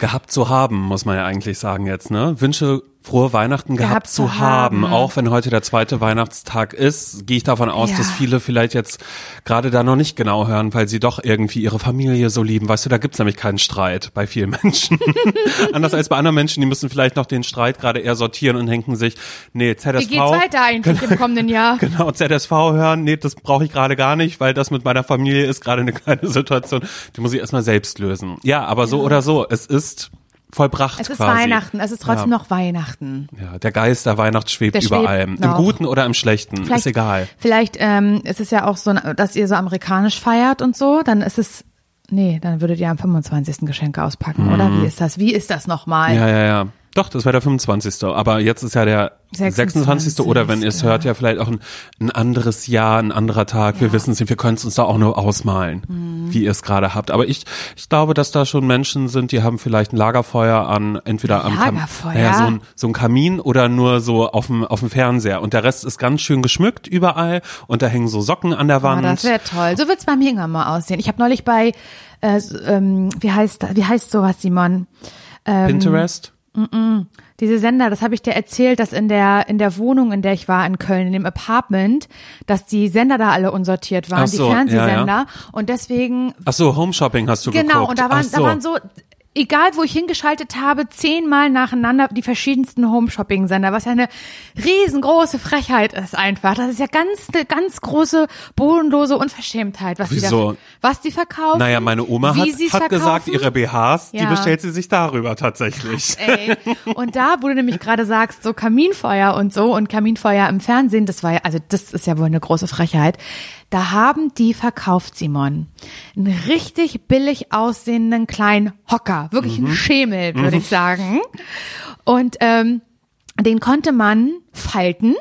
gehabt zu haben, muss man ja eigentlich sagen jetzt, ne? Wünsche frohe Weihnachten gehabt, Gehabt zu haben. haben. Auch wenn heute der zweite Weihnachtstag ist, gehe ich davon aus, Ja. dass viele vielleicht jetzt gerade da noch nicht genau hören, weil sie doch irgendwie ihre Familie so lieben. Weißt du, da gibt's nämlich keinen Streit bei vielen Menschen. Anders als bei anderen Menschen, die müssen vielleicht noch den Streit gerade eher sortieren und denken sich, nee, ZSV. Wie geht's weiter eigentlich im kommenden Jahr? Genau, ZSV hören, nee, das brauche ich gerade gar nicht, weil das mit meiner Familie ist gerade eine kleine Situation, die muss ich erstmal selbst lösen. Ja, aber so oder so, es ist vollbracht Es ist quasi. Weihnachten, es ist trotzdem Ja. noch Weihnachten. Ja, der Geist der Weihnacht schwebt Der über allem. Im. Guten oder im Schlechten, ist egal. Vielleicht ähm, ist es ja auch so, dass ihr so amerikanisch feiert und so, dann ist es, nee, dann würdet ihr am 25. Geschenke auspacken, oder? Wie ist das? Wie ist das nochmal? Mhm. Ja, ja, ja. Doch, das wäre der 25. Aber jetzt ist ja der 26. 26. oder wenn ihr es hört, ja vielleicht auch ein, ein anderes Jahr, ein anderer Tag. Wir wissen es nicht, wir können es uns da auch nur ausmalen, Mhm. wie ihr es gerade habt. Aber ich, ich glaube, dass da schon Menschen sind, die haben vielleicht ein Lagerfeuer an, entweder am Kam- Lagerfeuer? naja, so, ein, so ein Kamin oder nur so auf dem, auf dem Fernseher. Und der Rest ist ganz schön geschmückt überall und da hängen so Socken an der Oh, Wand. das wäre toll. So wird's bei mir irgendwann mal aussehen. Ich habe neulich bei, äh, ähm, wie heißt wie heißt sowas, Simon? Pinterest? Diese Sender, das habe ich dir erzählt, dass in der in der Wohnung, in der ich war in Köln, in dem Apartment, dass die Sender da alle unsortiert waren, so, die Fernsehsender. ja, Und deswegen Ach so, Home Shopping hast du Genau, geguckt. und da waren, so. da waren so, egal wo ich hingeschaltet habe, zehnmal nacheinander die verschiedensten Home-Shopping-Sender, was ja eine riesengroße Frechheit ist einfach. Das ist ja ganz, eine ganz große, bodenlose Unverschämtheit, was die, Wieso? da, was die verkaufen. Naja, meine Oma hat, hat gesagt, ihre BHs, die Ja. bestellt sie sich darüber tatsächlich. Ey. Und da, wo du nämlich gerade sagst, so Kaminfeuer und so und Kaminfeuer im Fernsehen, das war ja, also das ist ja wohl eine große Frechheit. Da haben die verkauft, Simon, einen richtig billig aussehenden kleinen Hocker, wirklich Mhm. ein Schemel, würde ich sagen. Und ähm, den konnte man falten,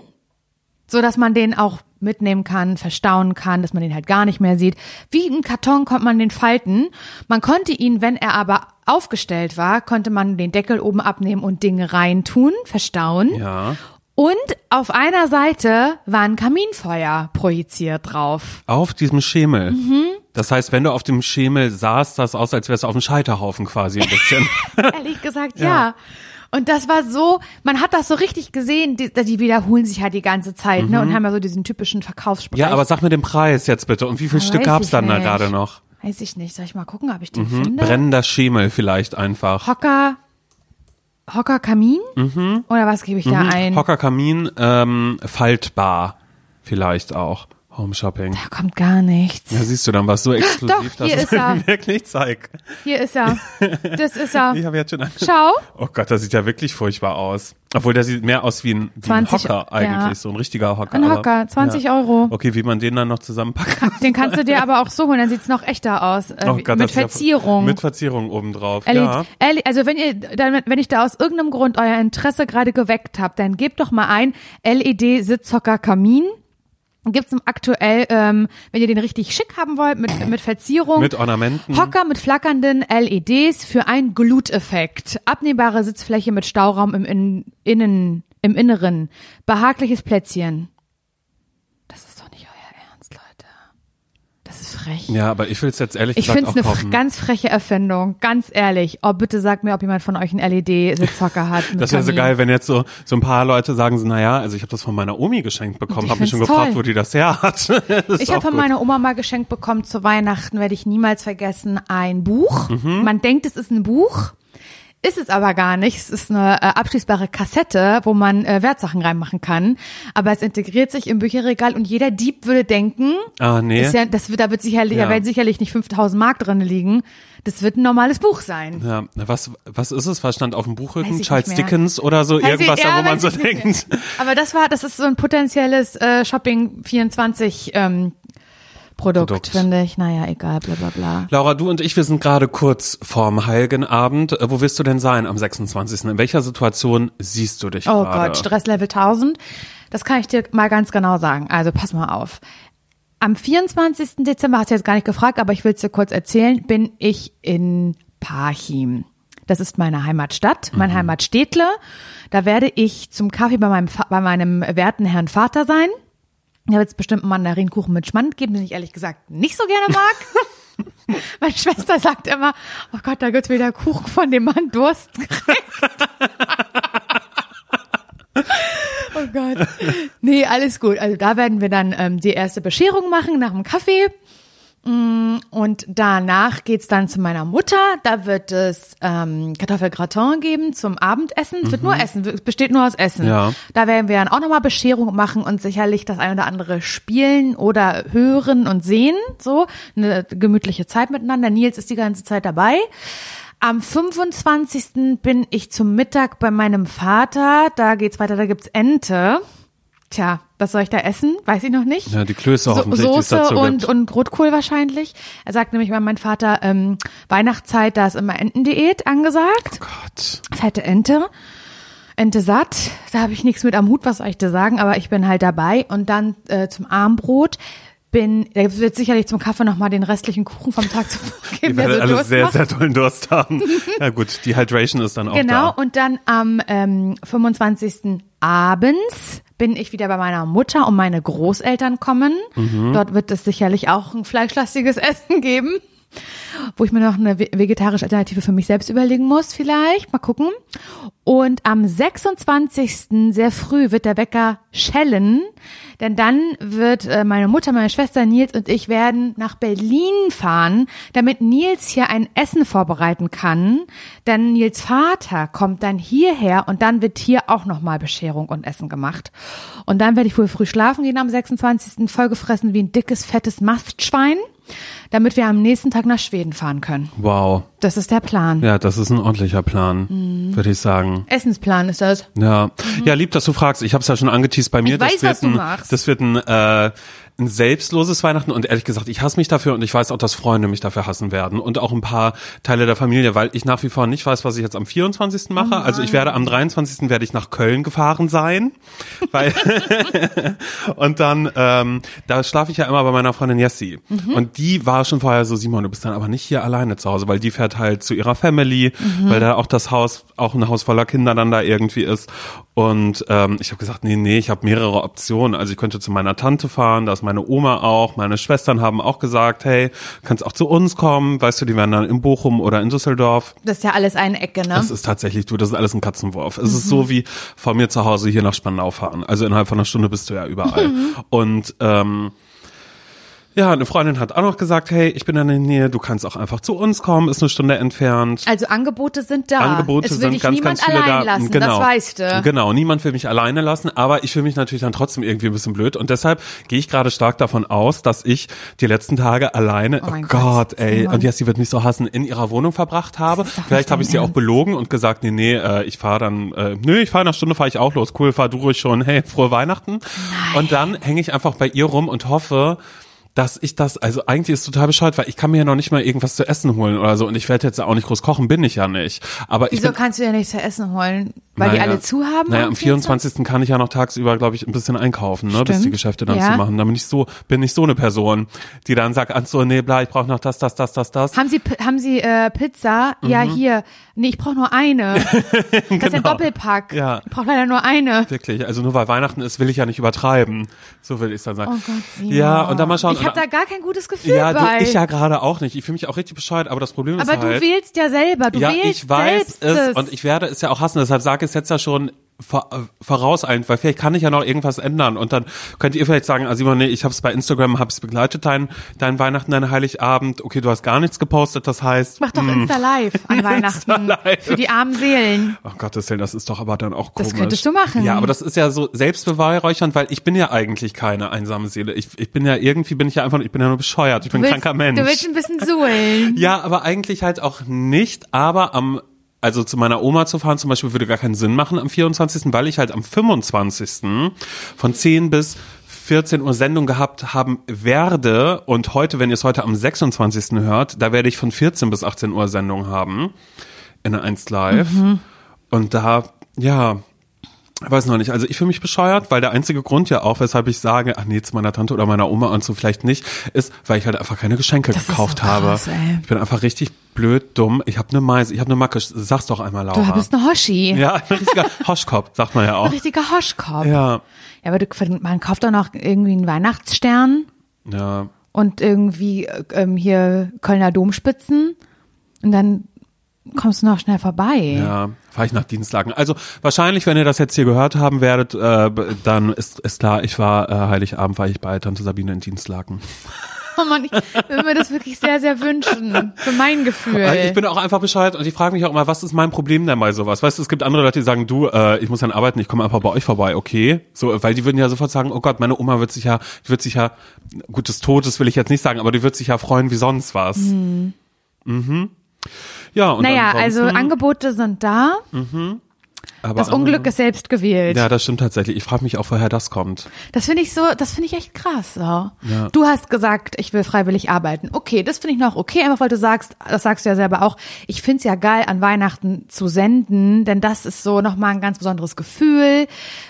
so dass man den auch mitnehmen kann, verstauen kann, dass man den halt gar nicht mehr sieht. Wie ein Karton konnte man den falten. Man konnte ihn, wenn er aber aufgestellt war, konnte man den Deckel oben abnehmen und Dinge reintun, verstauen. Ja. Und auf einer Seite war ein Kaminfeuer projiziert drauf. Auf diesem Schemel. Mhm. Das heißt, wenn du auf dem Schemel saßt, das aus, als wärst du auf dem Scheiterhaufen quasi ein bisschen. Ehrlich gesagt, ja. Und das war so, man hat das so richtig gesehen, die, die wiederholen sich halt die ganze Zeit, ne, und haben ja so diesen typischen Verkaufssprech. Mhm. ja, aber sag mir den Preis jetzt bitte. Und wie viel Weiß Stück gab's dann da gerade noch? Weiß ich nicht. Soll ich mal gucken, ob ich den finde? Brennender Schemel vielleicht einfach. Hocker, Hocker Kamin? Oder was gebe ich da ein? Mhm. Hocker Kamin, ähm, faltbar vielleicht auch. Home Shopping. Da kommt gar nichts. Ja, siehst du, dann war es so exklusiv, Doch, hier dass ist es wirklich zeigt. Hier ist er. Das ist er. Ich habe jetzt schon angeschaut. Schau. Oh Gott, das sieht ja wirklich furchtbar aus. Obwohl, der sieht mehr aus wie ein, wie 20, ein Hocker eigentlich, ja. so ein richtiger Hocker. Ein Hocker, 20 ja. Euro. Okay, wie man den dann noch zusammenpackt. Den kannst du dir aber auch so holen, dann sieht's noch echter aus. Äh, Oh Gott, mit ist ja- Verzierung. Mit Verzierung obendrauf, Ellie, ja. Ellie, also wenn ihr, dann, wenn ich da aus irgendeinem Grund euer Interesse gerade geweckt habt, dann gebt doch mal ein LED Sitzhocker Kamin. Gibt's im aktuell, ähm, wenn ihr den richtig schick haben wollt, mit, mit Verzierung. Mit Ornamenten. Hocker mit flackernden LEDs für einen Gluteffekt. Abnehmbare Sitzfläche mit Stauraum im In Innen, im Inneren. Behagliches Plätzchen. Das ist doch nicht euer Ernst, Leute. Das ist frech. Ja, aber ich will es jetzt ehrlich Ich gesagt finde auch es eine ganz freche Erfindung, ganz ehrlich. Oh, bitte sagt mir, ob jemand von euch einen LED-Sitzhocker hat. Das wäre so geil, wenn jetzt so so ein paar Leute sagen so, naja, also ich habe das von meiner Omi geschenkt bekommen, Ich habe mich schon find's gefragt, toll. wo die das her hat. Das Ich habe von gut. meiner Oma mal geschenkt bekommen zu Weihnachten, werde ich niemals vergessen, ein Buch. Mhm. Man denkt, es ist ein Buch. Ist es aber gar nicht. Es ist eine äh, abschließbare Kassette, wo man äh, Wertsachen reinmachen kann. Aber es integriert sich im Bücherregal und jeder Dieb würde denken, Ah, nee. ja, das wird, da wird sicherlich, Ja. da werden sicherlich nicht 5000 Mark drin liegen. Das wird ein normales Buch sein. Ja, was, was ist es? Was stand auf dem Buchrücken? Charles. Dickens oder so? Weiß Irgendwas ich- ja, wo man so denkt. Aber das war, das ist so ein potenzielles äh, Shopping 24 ähm, Produkt, Produkt. finde ich. Naja, egal, bla bla bla. Laura, du und ich, wir sind gerade kurz vorm Heiligen Abend. Äh, Wo wirst du denn sein am 26.? In welcher Situation siehst du dich Oh gerade? Gott, Stresslevel 1000. Das kann ich dir mal ganz genau sagen. Also pass mal auf. Am 24. Dezember, hast du jetzt gar nicht gefragt, aber ich will es dir kurz erzählen, bin ich in Parchim. Das ist meine Heimatstadt, mein Heimatstädtle. Da werde ich zum Kaffee bei meinem, bei meinem werten Herrn Vater sein. Da wird es bestimmt einen Mandarinkuchen mit Schmand geben, den ich ehrlich gesagt nicht so gerne mag. Meine Schwester sagt immer, oh Gott, da gibt's wieder Kuchen, von dem man Durst kriegt. oh Gott. Nee, alles gut. Also da werden wir dann ähm, die erste Bescherung machen nach dem Kaffee. Mm, Und danach geht's dann zu meiner Mutter. Da wird es ähm, Kartoffelgratin geben zum Abendessen. Es wird nur Essen, es besteht nur aus Essen. Ja. Da werden wir dann auch nochmal Bescherung machen und sicherlich das ein oder andere spielen oder hören und sehen. So, eine gemütliche Zeit miteinander. Nils ist die ganze Zeit dabei. Am 25. bin ich zum Mittag bei meinem Vater. Da geht's weiter, da gibt's Ente. Tja, was soll ich da essen? Weiß ich noch nicht. Ja, die Klöße So, hoffentlich, die Soße und, gibt. und Rotkohl wahrscheinlich. Er sagt nämlich mal mein Vater, ähm, Weihnachtszeit, da ist immer Entendiät angesagt. Gott. Fette Ente. Ente satt. Da habe ich nichts mit am Hut, was soll ich dir sagen, aber ich bin halt dabei. Und dann äh, zum Armbrot bin, da wird sicherlich zum Kaffee nochmal den restlichen Kuchen vom Tag zu geben, der werdet so alle Durst sehr, macht. sehr tollen Durst haben. ja gut, die Hydration ist dann auch Genau, da. und dann am ähm, 25. abends bin ich wieder bei meiner Mutter und meine Großeltern kommen. Mhm. Dort wird es sicherlich auch ein fleischlastiges Essen geben, wo ich mir noch eine ve- vegetarische Alternative für mich selbst überlegen muss, vielleicht. Mal gucken. Und am 26. sehr früh wird der Wecker schellen, denn dann wird äh, meine Mutter, meine Schwester Nils und ich werden nach Berlin fahren, damit Nils hier ein Essen vorbereiten kann. Denn Nils Vater kommt dann hierher und dann wird hier auch nochmal Bescherung und Essen gemacht. Und dann werde ich wohl früh schlafen gehen am 26. vollgefressen wie ein dickes, fettes Mastschwein, damit wir am nächsten Tag nach Schweden fahren können. Wow. Das ist der Plan. Ja, das ist ein ordentlicher Plan, Mhm. würde ich sagen. Essensplan ist das. Ja, ja, lieb, dass du fragst. Ich habe es ja schon angeteased bei mir. Ich weiß, das wird was du ein, machst. Das wird ein, äh, ein selbstloses Weihnachten und ehrlich gesagt, ich hasse mich dafür und ich weiß auch, dass Freunde mich dafür hassen werden und auch ein paar Teile der Familie, weil ich nach wie vor nicht weiß, was ich jetzt am 24. mache. also ich werde am 23. werde ich nach Köln gefahren sein, weil und dann ähm, da schlafe ich ja immer bei meiner Freundin Jessie Mhm. und die war schon vorher so Simon, du bist dann aber nicht hier alleine zu Hause, weil die fährt halt zu ihrer Family, Mhm. weil da auch das Haus auch ein Haus voller Kinder dann da irgendwie ist und ähm, ich habe gesagt, nee, nee, ich habe mehrere Optionen. Also ich könnte zu meiner Tante fahren, da ist meine Oma auch, meine Schwestern haben auch gesagt, hey, kannst auch zu uns kommen, weißt du, die werden dann in Bochum oder in Düsseldorf. Das ist ja alles eine Ecke, ne? Das ist tatsächlich, du, das ist alles ein Katzenwurf. Es ist so wie von mir zu Hause hier nach Spandau fahren. Also innerhalb von einer Stunde bist du ja überall. Und ähm, ja, eine Freundin hat auch noch gesagt, hey, ich bin in der Nähe, du kannst auch einfach zu uns kommen, ist eine Stunde entfernt. Also Angebote sind da. Angebote es will sind dich ganz, niemand ganz viele allein da. lassen, genau. das weißt du. Genau, niemand will mich alleine lassen, aber ich fühle mich natürlich dann trotzdem irgendwie ein bisschen blöd und deshalb gehe ich gerade stark davon aus, dass ich die letzten Tage alleine, Oh oh, Gott, Gott, ey, und jetzt sie wird mich so hassen, in ihrer Wohnung verbracht habe. Vielleicht habe ich sie auch Ernst. belogen und gesagt, nee, nee, äh, ich fahre dann, äh, nö, ich fahre in einer Stunde, fahre ich auch los. Cool, fahr du ruhig schon, hey, frohe Weihnachten. Und dann hänge ich einfach bei ihr rum und hoffe, dass ich das, also eigentlich ist total bescheuert, weil ich kann mir ja noch nicht mal irgendwas zu essen holen oder so und ich werde jetzt auch nicht groß kochen, bin ich ja nicht. Aber ich Wieso bin, kannst du ja nichts zu essen holen? Weil die naja, alle zu haben? Naja, am 24. kann ich ja noch tagsüber, glaube ich, ein bisschen einkaufen, ne, bis die. Geschäfte dann Ja. zu machen. Da bin ich so, bin ich so eine Person, die dann sagt, ach so, nee, bla, ich brauche noch das, das, das, das, das. Haben Sie, haben Sie äh, Pizza? Ja, Mhm. hier. Nee, ich brauche nur eine. Das ist ein Genau. Doppelpack. Ja. Ich brauche leider nur eine. Wirklich, also nur weil Weihnachten ist, will ich ja nicht übertreiben. So will ich dann sagen. Oh Gott, Simon. Ja, und dann mal schauen. Ich habe da gar kein gutes Gefühl ja, du, bei. ich ja gerade auch nicht. Ich fühle mich auch richtig bescheuert, aber das Problem Aber ist du halt. wählst ja selber. Du ja, wählst ich weiß selbst es und ich werde es ja auch hassen. Deshalb sage ich es jetzt ja schon voraus ein, weil vielleicht kann ich ja noch irgendwas ändern und dann könnt ihr vielleicht sagen, Simon, nee, ich habe es bei Instagram, habe es begleitet, dein, dein Weihnachten, dein Heiligabend. Okay, du hast gar nichts gepostet, das heißt, Mach doch Insta Live an Weihnachten. Hm. Live. Für die armen Seelen. Ach Gottes Willen, das ist doch aber dann auch komisch. Das könntest du machen. Ja, aber das ist ja so selbstbeweihräuchernd, weil ich bin ja eigentlich keine einsame Seele. Ich, ich bin ja irgendwie bin ich ja einfach, ich bin ja nur bescheuert. Ich bin Du ein willst, kranker Mensch. du willst ein bisschen suhlen. Ja, aber eigentlich halt auch nicht, aber am also zu meiner Oma zu fahren zum Beispiel würde gar keinen Sinn machen am 24., weil ich halt am 25. von 10 bis 14 Uhr Sendung gehabt haben werde und heute, wenn ihr es heute am 26. hört, da werde ich von 14 bis 18 Uhr Sendung haben in der 1 Live und da, ja, weiß noch nicht. Also ich fühle mich bescheuert, weil der einzige Grund ja auch, weshalb ich sage, ach nee, zu meiner Tante oder meiner Oma und so vielleicht nicht, ist, weil ich halt einfach keine Geschenke Das gekauft so habe. krass, ey. Ich bin einfach richtig blöd, dumm. Ich habe eine Meise, ich habe eine Macke. Sag's doch einmal, Laura. Du bist eine Hoshi. ja, ein richtiger Hoschkopf, sagt man ja Ein auch. richtiger Hoschkopf. Ja, Ja, aber du, man kauft doch noch irgendwie einen Weihnachtsstern. ja. und irgendwie äh, ähm, hier Kölner Domspitzen und dann kommst du noch schnell vorbei. Ja, fahre ich nach Dienstlagen. Also wahrscheinlich, wenn ihr das jetzt hier gehört haben werdet, äh, dann ist, ist klar, ich war äh, Heiligabend, war ich bei Tante Sabine in Dienstlagen. Oh Mann, ich würde mir das wirklich sehr, sehr wünschen. Für mein Gefühl. Äh, Ich bin auch einfach bescheuert und ich frage mich auch immer, was ist mein Problem denn bei sowas? Weißt du, es gibt andere Leute, die sagen, du, äh, ich muss dann arbeiten, ich komme einfach bei euch vorbei, okay? So, weil die würden ja sofort sagen, oh Gott, meine Oma wird sich ja, die wird sich ja, gut, des Todes will ich jetzt nicht sagen, aber die wird sich ja freuen wie sonst was. Mhm. Ja, und naja, also Angebote sind da. Aber Das Unglück ist selbst gewählt. Ja, das stimmt tatsächlich. Ich frage mich auch, woher das kommt. Das finde ich so, das finde ich echt krass. So. Du hast gesagt, ich will freiwillig arbeiten. Okay, das finde ich noch okay, einfach weil du sagst, das sagst du ja selber auch, ich finde es ja geil, an Weihnachten zu senden, denn das ist so nochmal ein ganz besonderes Gefühl.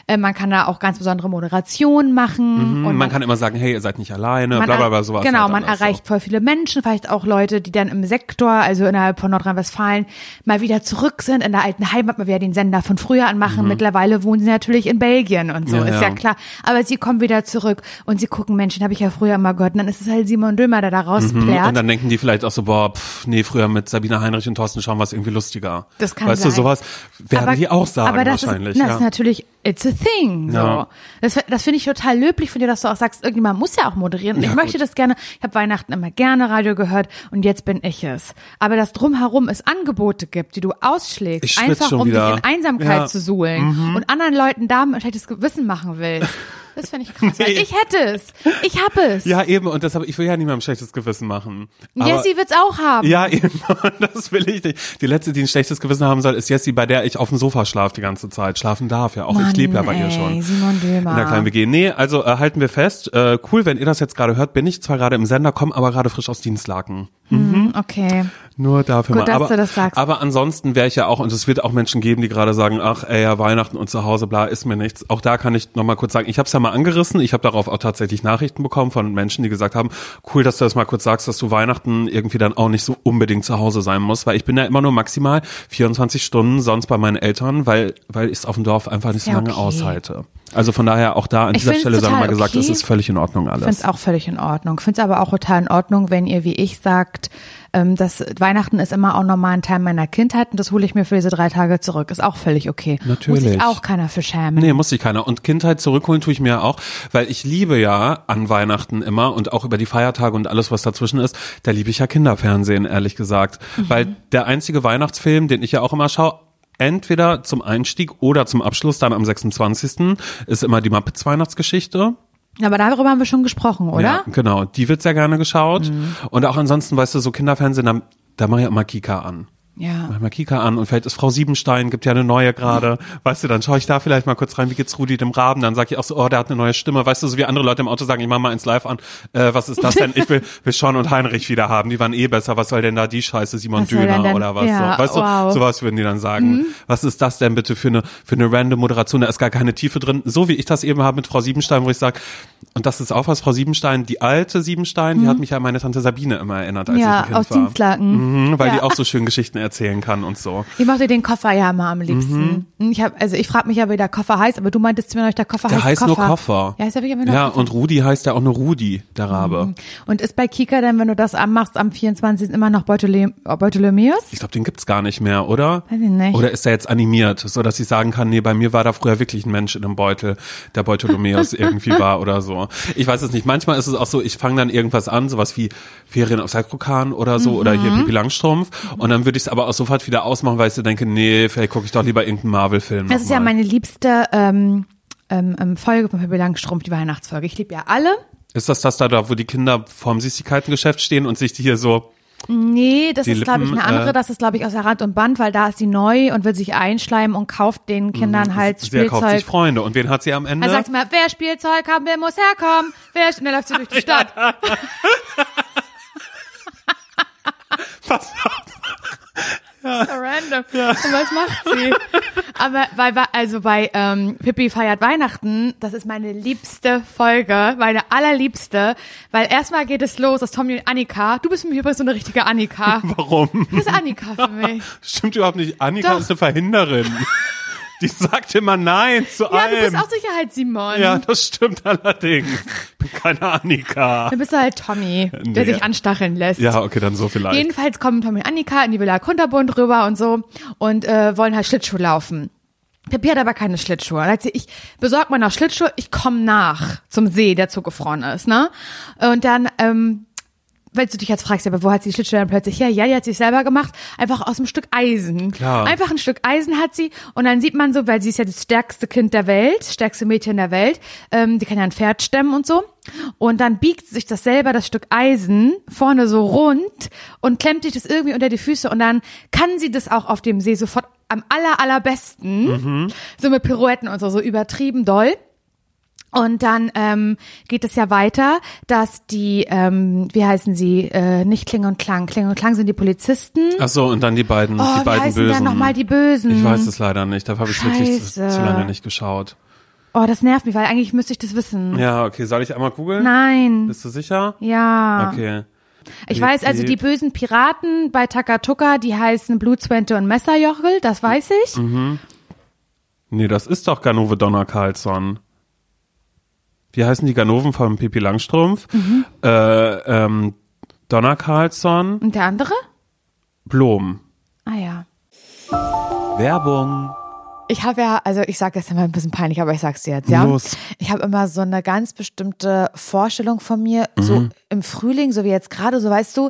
Äh, man kann da auch ganz besondere Moderation machen. Und man kann immer sagen, hey, ihr seid nicht alleine, man bla bla bla, sowas. Genau, halt man erreicht voll viele Menschen, vielleicht auch Leute, die dann im Sektor, also innerhalb von Nordrhein-Westfalen, mal wieder zurück sind in der alten Heimat, mal wieder den Sender von früher anmachen. Mittlerweile wohnen sie natürlich in Belgien und so, Mhm. Ja, ist ja ja. klar. Aber sie kommen wieder zurück und sie gucken Menschen, habe ich ja früher immer gehört. Und dann ist es halt Simon Dömer, der da rausplärt. Und dann denken die vielleicht auch so, boah, pff, nee, früher mit Sabine Heinrich und Thorsten Schaum war es irgendwie lustiger. Das kann weißt sein. du, sowas werden die auch sagen aber das wahrscheinlich. Ist, das ja. ist natürlich, it's a thing. So. Ja. Das, das finde ich total löblich von dir, dass du auch sagst, irgendjemand muss ja auch moderieren. Und ich möchte gut. das gerne, ich habe Weihnachten immer gerne Radio gehört und jetzt bin ich es. Aber dass drumherum es Angebote gibt, die du ausschlägst, einfach um wieder. dich in Einsamkeit Ja. Mhm. zu suhlen und anderen Leuten da ein schlechtes Gewissen machen willst. Das finde ich krass. Nee. ich hätte es. Ich habe es. ja, eben, und deshalb, ich will ja niemandem schlechtes Gewissen machen. Aber- Jessie wird's auch haben. Ja, eben, das will ich nicht. Die letzte, die ein schlechtes Gewissen haben soll, ist Jessie, bei der ich auf dem Sofa schlafe die ganze Zeit. Schlafen darf ja auch. ich Mann, lebe ja bei ihr ey, schon. Simon Dömer. In der kleinen WG. Nee, also äh, halten wir fest. Äh, cool, wenn ihr das jetzt gerade hört, bin ich zwar gerade im Sender, komme aber gerade frisch aus Dienstlaken. Hm, Okay. Nur dafür Gut, mal. dass aber, du das sagst. aber ansonsten wäre ich ja auch, und es wird auch Menschen geben, die gerade sagen, ach ey, ja, Weihnachten und zu Hause, bla, ist mir nichts. Auch da kann ich nochmal kurz sagen, ich habe es ja mal angerissen, ich habe darauf auch tatsächlich Nachrichten bekommen von Menschen, die gesagt haben, cool, dass du das mal kurz sagst, dass du Weihnachten irgendwie dann auch nicht so unbedingt zu Hause sein musst, weil ich bin ja immer nur maximal 24 Stunden sonst bei meinen Eltern, weil, weil ich es auf dem Dorf einfach nicht so Ja, lange okay. aushalte. Also von daher auch da an Ich dieser Stelle sagen wir mal total gesagt, es okay. ist völlig in Ordnung Ich finde alles. es auch völlig in Ordnung. Ich finde es aber auch total in Ordnung, wenn ihr wie ich sagt, ähm, dass Weihnachten ist immer auch nochmal ein Teil meiner Kindheit und das hole ich mir für diese drei Tage zurück. Ist auch völlig okay. Muss sich Natürlich. auch keiner für schämen. Nee, muss sich keiner. Und Kindheit zurückholen tue ich mir auch, weil ich liebe ja an Weihnachten immer und auch über die Feiertage und alles, was dazwischen ist, da liebe ich ja Kinderfernsehen, ehrlich gesagt. Weil der einzige Weihnachtsfilm, den ich ja auch immer schaue, entweder zum Einstieg oder zum Abschluss dann am 26. ist immer die Muppets Weihnachtsgeschichte. Aber darüber haben wir schon gesprochen, oder? Ja, genau. Die wird sehr gerne geschaut. Und auch ansonsten, weißt du, so Kinderfernsehen, da, da mache ich immer Kika an. Ja. Mach mal Kika an und vielleicht ist Frau Siebenstein, gibt ja eine neue gerade. Weißt du, dann schaue ich da vielleicht mal kurz rein, wie geht's Rudi dem Raben? Dann sage ich auch so, oh, der hat eine neue Stimme. Weißt du, so wie andere Leute im Auto sagen, ich mach mal eins live an. Äh, was ist das denn? Ich will, will Sean und Heinrich wieder haben. Die waren eh besser. Was soll denn da die Scheiße, Simon Was Döner denn- oder was? Ja, so. Weißt wow. du, sowas würden die dann sagen. Was ist das denn bitte für eine, für eine random Moderation? Da ist gar keine Tiefe drin. So wie ich das eben habe mit Frau Siebenstein, wo ich sage, und das ist auch was, Frau Siebenstein, die alte Siebenstein, die hat mich ja an meine Tante Sabine immer erinnert, als ich Ja, ein Kind aus war. Dienstlaken. Mhm, weil Ja. die auch so schön Geschichten erzählen kann und so. Ich mochte den Koffer ja immer am liebsten. Ich hab, also ich frage mich ja, wie der Koffer heißt, aber du meintest mir noch, der Koffer Der heißt heißt Koffer. nur Koffer. Ja, aber nur Ja, Koffer. und Rudi heißt ja auch nur Rudi, der Rabe. Und ist bei Kika denn, wenn du das anmachst, am 24. immer noch Beutele Beutelemäus? Ich glaube, den gibt's gar nicht mehr, oder? Weiß ich nicht. Oder ist der jetzt animiert, so dass ich sagen kann, nee, bei mir war da früher wirklich ein Mensch in einem Beutel, der Bartholomäus irgendwie war oder so. Ich weiß es nicht. Manchmal ist es auch so, ich fange dann irgendwas an, sowas wie Ferien auf Salzkrokan oder so oder Mhm. hier Pipi Langstrumpf und dann würde ich es aber auch sofort wieder ausmachen, weil ich so denke, nee, vielleicht gucke ich doch lieber irgendeinen Marvel-Film. Das ist ja nochmal. meine liebste ähm, ähm, ähm, Folge von Pippi Langstrumpf, die Weihnachtsfolge. Ich liebe ja alle. Ist das das da, wo die Kinder vorm Süßigkeitengeschäft stehen und sich die hier so Nee, das Die ist, glaube ich, eine andere. äh, das ist, glaube ich, aus der Rand und Band, weil da ist sie neu und will sich einschleimen und kauft den Kindern halt sie kauft sich Spielzeug. Freunde. Und wen hat sie am Ende? Er sagt immer, wer Spielzeug haben will, muss herkommen. Wer, und dann läuft sie durch die Stadt. Pass auf. So random. Und was macht sie? Aber bei, bei- also bei ähm, Pippi feiert Weihnachten, das ist meine liebste Folge, meine allerliebste, weil erstmal geht es los, dass Tommy und Annika, du bist für mich übrigens so eine richtige Annika. Warum? Du bist Annika für mich. Stimmt überhaupt nicht. Annika Doch. ist eine Verhinderin. Die sagt immer Nein zu Ja, allem. du bist auch Sicherheits-Simon. ja, das stimmt allerdings. Ich bin keine Annika. Dann bist du halt Tommy, der Nee. sich anstacheln lässt. Ja, okay, dann so vielleicht. Jedenfalls kommen Tommy und Annika in die Villa Kunterbund rüber und so und äh, wollen halt Schlittschuh laufen. Pippi hat aber keine Schlittschuhe. Dann hat sie, ich besorg mal noch Schlittschuhe, ich komme nach zum See, der zugefroren ist, ne? Und dann, ähm, weil du dich jetzt fragst, aber wo hat sie die Schlittschuhe dann plötzlich her? Ja, die hat sie selber gemacht, einfach aus einem Stück Eisen. Klar. Einfach ein Stück Eisen hat sie und dann sieht man so, weil sie ist ja das stärkste Kind der Welt, stärkste Mädchen der Welt, ähm, die kann ja ein Pferd stemmen und so. Und dann biegt sich das selber, das Stück Eisen, vorne so rund und klemmt sich das irgendwie unter die Füße und dann kann sie das auch auf dem See sofort am aller, allerbesten, so mit Pirouetten und so, so übertrieben doll. Und dann ähm, geht es ja weiter, dass die, ähm, wie heißen sie, äh, nicht Kling und Klang, Kling und Klang sind die Polizisten. Ach so, und dann die beiden, oh, die wie beiden heißen Bösen. denn nochmal die Bösen? Ich weiß es leider nicht. Da habe ich wirklich zu, zu lange nicht geschaut. Oh, das nervt mich, weil eigentlich müsste ich das wissen. Ja, okay. Soll ich einmal googeln? Nein. Bist du sicher? Ja. Okay. Ich weiß also, die bösen Piraten bei Takatuka, die heißen Blutzwente und Messerjochel, das weiß ich. Mhm. Nee, das ist doch Ganove Donner Carlsson. Wie heißen die Ganoven von Pippi Langstrumpf? Mhm. Äh, ähm, Donner Carlsson, Und der andere? Blom. Ah ja. Werbung. Ich habe ja, also ich sage das immer ein bisschen peinlich, aber ich sag's dir jetzt, ja. Los. Ich habe immer so eine ganz bestimmte Vorstellung von mir, so Mhm. im Frühling, so wie jetzt gerade, so weißt du,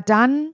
dann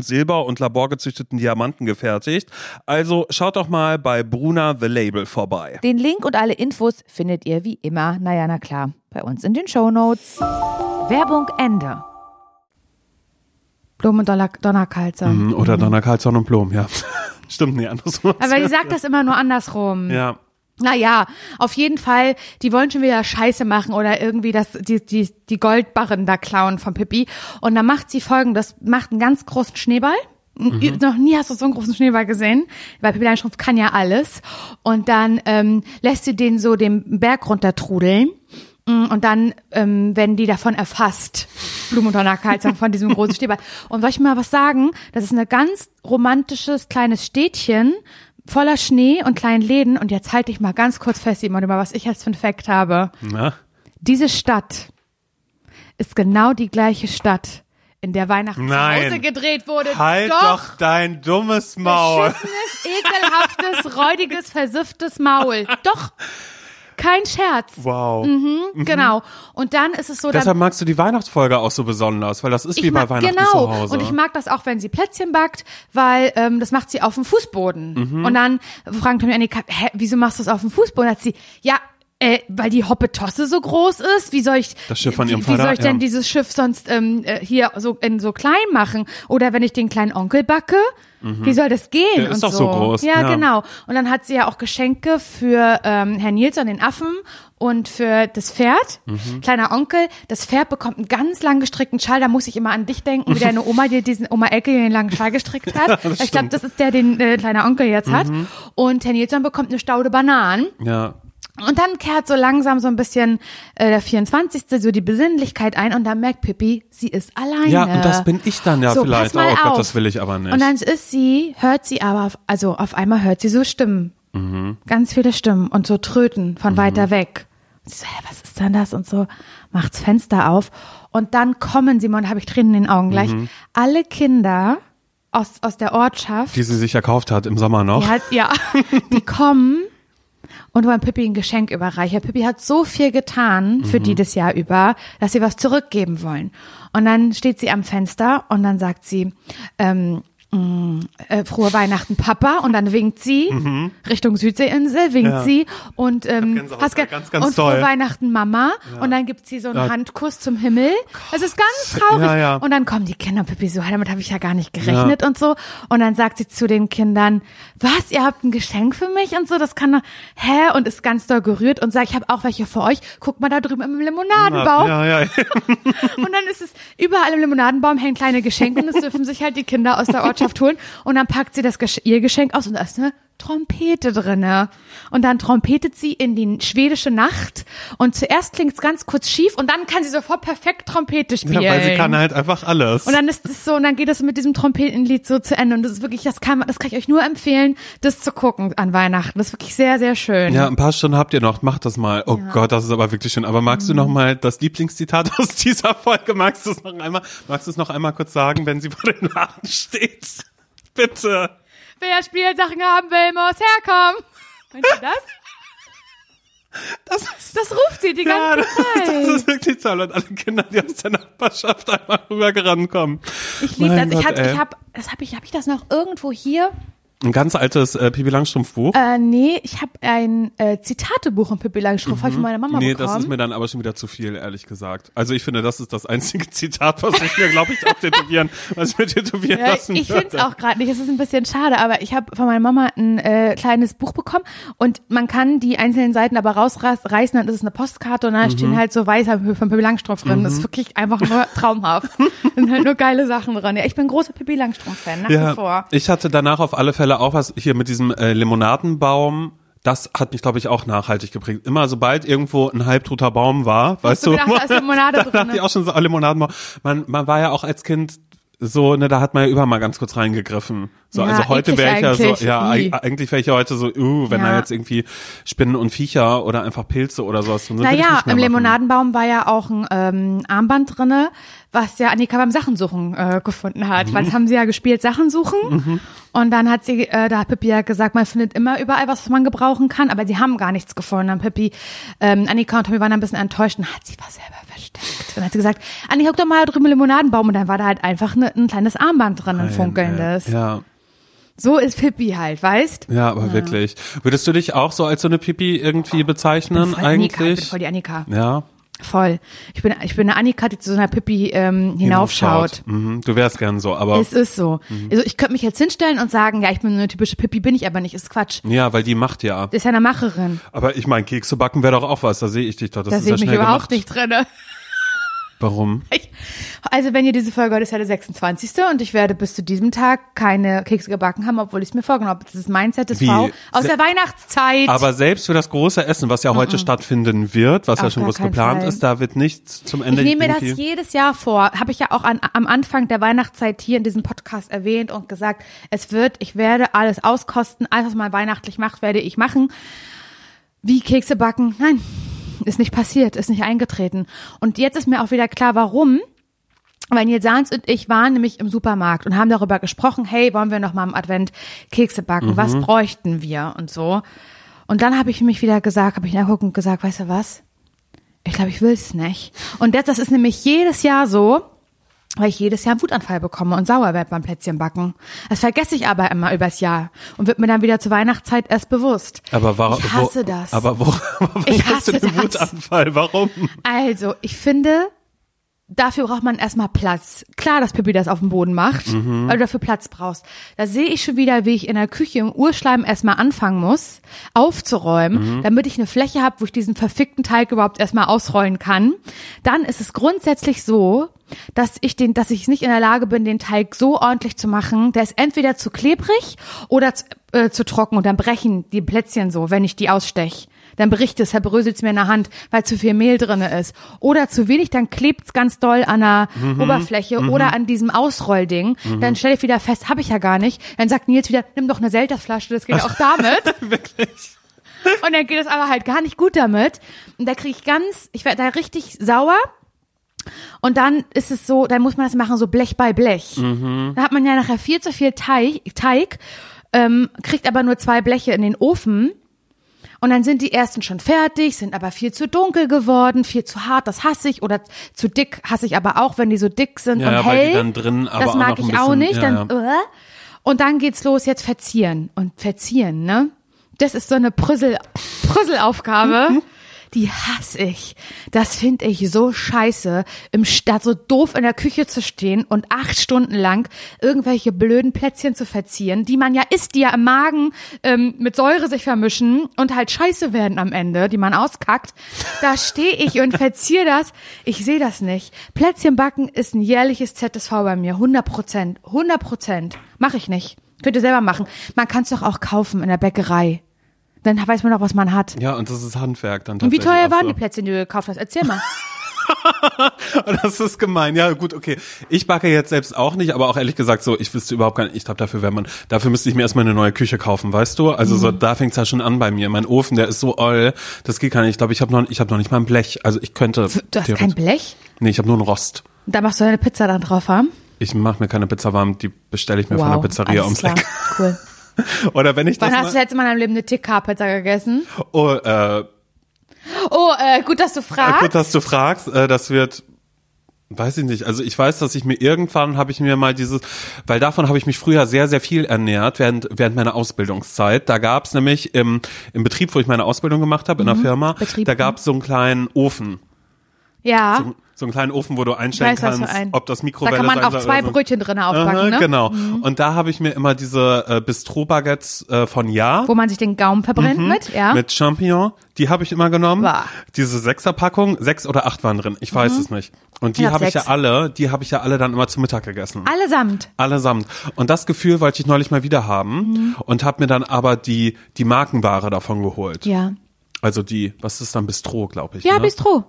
Silber und laborgezüchteten Diamanten gefertigt. Also schaut doch mal bei Bruna The Label vorbei. Den Link und alle Infos findet ihr wie immer, naja, na klar, bei uns in den Shownotes. Werbung Ende. Blumen und Donner Donnerkalzer. Mhm, Oder Donna Karlsson und Blom, ja. Stimmt, nee, andersrum. Aber die sagt das immer nur andersrum. Ja. Naja, auf jeden Fall, die wollen schon wieder Scheiße machen oder irgendwie das, die, die, die Goldbarren da klauen von Pippi. Und dann macht sie folgendes, macht einen ganz großen Schneeball. Mhm. Noch nie hast du so einen großen Schneeball gesehen, weil Pippi Langstrumpf kann ja alles. Und dann ähm, lässt sie den so den Berg runter trudeln. Mm, Und dann ähm, werden die davon erfasst, Blumentonnerkalzer von diesem großen Schneeball. Und soll ich mal was sagen? Das ist ein ganz romantisches kleines Städtchen voller Schnee und kleinen Läden. Und jetzt halte ich mal ganz kurz fest, Simon, über was ich jetzt für ein Fact habe. Na? Diese Stadt ist genau die gleiche Stadt, in der Weihnachten zu Nein. Hause gedreht wurde. Halt doch, dein dummes Maul. Beschissenes, ekelhaftes, räudiges, versifftes Maul. Doch. Kein Scherz. Wow. Genau. Und dann ist es so, dann Deshalb magst du die Weihnachtsfolge auch so besonders, weil das ist wie bei mag, Weihnachten genau. zu Hause. Und ich mag das auch, wenn sie Plätzchen backt, weil ähm, das macht sie auf dem Fußboden. Mhm. Und dann fragt Tommy Annika, hä, wieso machst du es auf dem Fußboden? Hat sie, ja, äh, weil die Hoppetosse so groß ist. Wie soll ich Das Schiff von ihrem wie, wie Vater, soll ich denn ja. dieses Schiff sonst ähm, äh, hier so in so klein machen? Oder wenn ich den kleinen Onkel backe, wie soll das gehen? Mhm. Der ist und doch so groß, Ja, ja. genau. Und dann hat sie ja auch Geschenke für ähm, Herrn Nilsson, den Affen, und für das Pferd. Mhm. Kleiner Onkel, das Pferd bekommt einen ganz lang gestrickten Schal. Da muss ich immer an dich denken, wie deine Oma dir diesen Oma Elke den langen Schal gestrickt hat. ich glaube, das ist der, den äh, kleiner Onkel jetzt hat. Mhm. Und Herr Nilsson bekommt eine Staude Bananen. ja. Und dann kehrt so langsam so ein bisschen äh, der 24. so die Besinnlichkeit ein und dann merkt Pippi, sie ist alleine. ja, und das bin ich dann ja So, vielleicht. oh Gott, auf. das will ich aber nicht. Und dann ist sie, hört sie aber, auf, also auf einmal hört sie so Stimmen. Mhm. Ganz viele Stimmen und so Tröten von weiter weg. Und sie so, hä, was ist denn das? Und so macht's Fenster auf. Und dann kommen, Simon, habe ich Tränen in den Augen gleich, Mhm. alle Kinder aus, aus der Ortschaft, die sie sich erkauft hat im Sommer noch. die hat, ja, die kommen und wollen Pippi ein Geschenk überreichen. Pippi hat so viel getan für die das Jahr über, dass sie was zurückgeben wollen. Und dann steht sie am Fenster und dann sagt sie, ähm, mh, äh, frohe Weihnachten, Papa. Und dann winkt sie Richtung Südseeinsel, winkt Ja. sie und ähm, hast ge- ganz, ganz und frohe toll. Weihnachten, Mama. Und dann gibt sie so einen Ja. Handkuss zum Himmel. Es ist ganz traurig. Ja, ja. Und dann kommen die Kinder, Pippi so, damit habe ich ja gar nicht gerechnet und so. Und dann sagt sie zu den Kindern, was, ihr habt ein Geschenk für mich und so, das kann doch, hä? Und ist ganz doll gerührt und sagt, ich habe auch welche für euch. Guck mal da drüben im Limonadenbaum. Ja, ja. Und dann ist es, überall im Limonadenbaum hängen kleine Geschenke und das dürfen sich halt die Kinder aus der Ortschaft holen. Und dann packt sie das Gesch ihr Geschenk aus und da ist eine Trompete drinne. Und dann trompetet sie in die schwedische Nacht und zuerst klingt's ganz kurz schief und dann kann sie sofort perfekt Trompete spielen. ja, weil sie kann halt einfach alles. Und dann ist es so, und dann geht es mit diesem Trompetenlied so zu Ende. Und das ist wirklich, das kann man, das kann ich euch nur empfehlen, das zu gucken an Weihnachten. Das ist wirklich sehr, sehr schön. ja, ein paar Stunden habt ihr noch. Macht das mal. Oh Gott, das ist aber wirklich schön. Aber magst du noch mal das Lieblingszitat aus dieser Folge? Magst du es noch einmal? Magst du es noch einmal kurz sagen, wenn sie vor dem Laden steht? Bitte. Wer Spielsachen haben will, muss herkommen. Meint ihr das? Das ist Das ruft sie die Ja, ganze das, das Zeit. ist wirklich toll. Und alle Kinder, die aus der Nachbarschaft einmal rübergerannt kommen. Ich liebe das. Ich Gott, hatte, ey. ich habe, das habe ich, habe ich das noch irgendwo hier? Ein ganz altes äh, Pipi Langstrumpf Buch. Äh, nee, ich habe ein äh, Zitatebuch von Pippi Langstrumpf mhm. von meiner Mama nee, bekommen. das ist mir dann aber schon wieder zu viel, ehrlich gesagt. Also ich finde, das ist das einzige Zitat, was ich mir, glaube ich, auch tätowieren, was ich mir tätowieren ja, lassen ich finde es auch gerade nicht. Es ist ein bisschen schade, aber ich habe von meiner Mama ein äh, kleines Buch bekommen und man kann die einzelnen Seiten aber rausreißen, dann ist es eine Postkarte und da Mhm. stehen halt so weißer von Pippi Langstrumpf drin. Das ist wirklich einfach nur traumhaft. da sind halt nur geile Sachen drin. Ja, ich bin großer Pippi Langstrumpf-Fan, nach wie vor. Ja, ich hatte danach auf alle Fälle auch was hier mit diesem äh, Limonadenbaum. Das hat mich, glaube ich, auch nachhaltig geprägt. Immer sobald irgendwo ein halbtoter Baum war, weißt du gedacht, da ist Limonade da drin, dachte ne? ich auch schon so, oh, Limonadenbaum. Man, man war ja auch als Kind so, ne, da hat man ja über mal ganz kurz reingegriffen. So, Ja, also heute wäre ich ja so, ja, eig- eigentlich wäre ich ja heute so, uh, wenn Ja. da jetzt irgendwie Spinnen und Viecher oder einfach Pilze oder sowas drin sind. Naja, im. Limonadenbaum war ja auch ein ähm, Armband drinne, was ja Annika beim Sachensuchen äh, gefunden hat. Mhm. Weil das haben sie ja gespielt, Sachen suchen. Und dann hat sie, äh, da hat Pippi ja gesagt, man findet immer überall was, was man gebrauchen kann, aber sie haben gar nichts gefunden. Dann Pippi, ähm, Annika und Tommy waren ein bisschen enttäuscht und hat sie was selber versteckt. Und dann hat sie gesagt, Annika, guck doch mal drüben im Limonadenbaum. Und dann war da halt einfach ne, ein kleines Armband drin, ein funkelndes. Ja. So ist Pippi halt, weißt? Ja, aber wirklich. Würdest du dich auch so als so eine Pipi irgendwie bezeichnen Voll Annika, ich bin eigentlich? voll die Annika. Ja. Voll. Ich bin, ich bin eine Annika, die zu so einer Pippi ähm, hinaufschaut. Mhm. Du wärst gern so, aber Es ist so. Also ich könnte mich jetzt hinstellen und sagen, ja, ich bin eine typische Pippi, bin ich aber nicht. Ist Quatsch. ja, weil die macht ja. Das ist ja eine Macherin. Aber ich meine, Kekse backen wäre doch auch was. Da sehe ich dich doch. Das Da sehe ja ich mich schnell überhaupt gemacht. nicht drin. Warum? Ich, also wenn ihr diese Folge hört, ist ja der 26. und ich werde bis zu diesem Tag keine Kekse gebacken haben, obwohl ich es mir vorgenommen habe. Das ist Mindset des Wie? V aus Se- der Weihnachtszeit. Aber selbst für das große Essen, was ja heute stattfinden wird, was ja Auf schon gar was keinen geplant Fall. ist, da wird nichts zum Ende ich nehme mir das jedes Jahr vor. Habe ich ja auch an, am Anfang der Weihnachtszeit hier in diesem Podcast erwähnt und gesagt, es wird, ich werde alles auskosten, alles, was man weihnachtlich macht, werde ich machen. Wie Kekse backen? Nein. Ist nicht passiert, ist nicht eingetreten. Und jetzt ist mir auch wieder klar, warum. Weil Nils Sahns und ich waren nämlich im Supermarkt und haben darüber gesprochen, hey, wollen wir noch mal im Advent Kekse backen? Was bräuchten wir und so. Und dann habe ich mich wieder gesagt, habe ich nachgucken und gesagt, weißt du was? Ich glaube, ich will es nicht. Und das, das ist nämlich jedes Jahr so, weil ich jedes Jahr einen Wutanfall bekomme und sauer werde beim Plätzchen backen. Das vergesse ich aber immer übers Jahr und wird mir dann wieder zur Weihnachtszeit erst bewusst. Aber warum? Ich hasse wo, das. Aber wo, warum Ich hast du hasse den das. Wutanfall? Warum? Also, ich finde, dafür braucht man erstmal Platz. Klar, dass Pippi das auf dem Boden macht, Mhm. weil du dafür Platz brauchst. Da sehe ich schon wieder, wie ich in der Küche im Urschleim erstmal anfangen muss, aufzuräumen, Mhm. damit ich eine Fläche habe, wo ich diesen verfickten Teig überhaupt erstmal ausrollen kann. Dann ist es grundsätzlich so, dass ich den, dass ich nicht in der Lage bin, den Teig so ordentlich zu machen. Der ist entweder zu klebrig oder zu, äh, zu trocken und dann brechen die Plätzchen so, wenn ich die ausstech. Dann bricht es, zerbröselt es mir in der Hand, weil zu viel Mehl drinne ist. Oder zu wenig, dann klebt es ganz doll an der Oberfläche oder an diesem Ausrollding. Dann stelle ich wieder fest, habe ich ja gar nicht. Dann sagt Nils wieder, nimm doch eine Seltersflasche, das geht auch damit. Wirklich? Und dann geht es aber halt gar nicht gut damit. Und da kriege ich ganz, ich werde da richtig sauer. Und dann ist es so, dann muss man das machen, so Blech bei Blech. Mhm. Da hat man ja nachher viel zu viel Teig, Teig ähm, kriegt aber nur zwei Bleche in den Ofen. Und dann sind die ersten schon fertig, sind aber viel zu dunkel geworden, viel zu hart, das hasse ich. Oder zu dick hasse ich aber auch, wenn die so dick sind Ja, und ja, hell. weil die dann drin aber das auch mag ein ich auch bisschen- nicht. ja, dann, Äh. Und dann geht's los, jetzt verzieren. Und verzieren, ne? Das ist so eine Brüssel, Brüsselaufgabe. Die hasse ich. Das finde ich so scheiße, im Stadt so doof in der Küche zu stehen und acht Stunden lang irgendwelche blöden Plätzchen zu verzieren, die man ja isst, die ja im Magen ähm, mit Säure sich vermischen und halt scheiße werden am Ende, die man auskackt. Da stehe ich und verziehe das. Ich sehe das nicht. Plätzchen backen ist ein jährliches ZSV bei mir. 100 Prozent. 100 Prozent. Mache ich nicht. Könnt ihr selber machen. Man kann es doch auch kaufen in der Bäckerei. Dann weiß man doch, was man hat. Ja, und das ist Handwerk dann Und wie teuer auch waren so. die Plätzchen, die du gekauft hast? Erzähl mal. Das ist gemein. Ja, gut, okay. Ich backe jetzt selbst auch nicht, aber auch ehrlich gesagt so, ich wüsste überhaupt gar nicht, ich glaube, dafür wäre man, dafür müsste ich mir erstmal eine neue Küche kaufen, weißt du? Also so, da fängt's ja schon an bei mir. Mein Ofen, der ist so oll, das geht gar nicht. Ich glaube, ich habe noch, ich habe noch nicht mal ein Blech. Also ich könnte. Du hast kein Blech? Nee, ich habe nur einen Rost. Da machst du deine Pizza dann drauf haben? Ich mache mir keine Pizza warm, die bestelle ich mir von der Pizzeria ums. Eck. Cool. Oder wenn ich das Wann hast du mal, letztes Mal in deinem Leben eine TK-Pizza gegessen? oh, äh, Oh, äh, gut, dass du Äh, fragst. Gut, dass du fragst. Äh, das wird, weiß ich nicht. Also ich weiß, dass ich mir irgendwann habe ich mir mal dieses, weil davon habe ich mich früher sehr, sehr viel ernährt während während meiner Ausbildungszeit. Da gab's nämlich im im Betrieb, wo ich meine Ausbildung gemacht habe in der Firma, Mhm. Betrieb, da gab's so einen kleinen Ofen, ja. so, so einen kleinen Ofen, wo du einstellen weiß, kannst, ob das Da Mikrowelle kann man auch zwei so. Brötchen drin aufbacken, Aha, ne? Genau. Und da habe ich mir immer diese äh, Bistro-Baguettes äh, von Ja Wo man sich den Gaumen verbrennt mit, ja. Mhm. mit Champignon, die habe ich immer genommen. Bah. Diese Sechserpackung, sechs oder acht waren drin, ich weiß es nicht. Und die habe ich ja alle, die habe ich ja alle dann immer zu Mittag gegessen. Allesamt. Allesamt. Und das Gefühl wollte ich neulich mal wieder haben und habe mir dann aber die die Markenware davon geholt. Ja. Also die, was ist dann Bistro, glaube ich. Ja, ne? Bistro.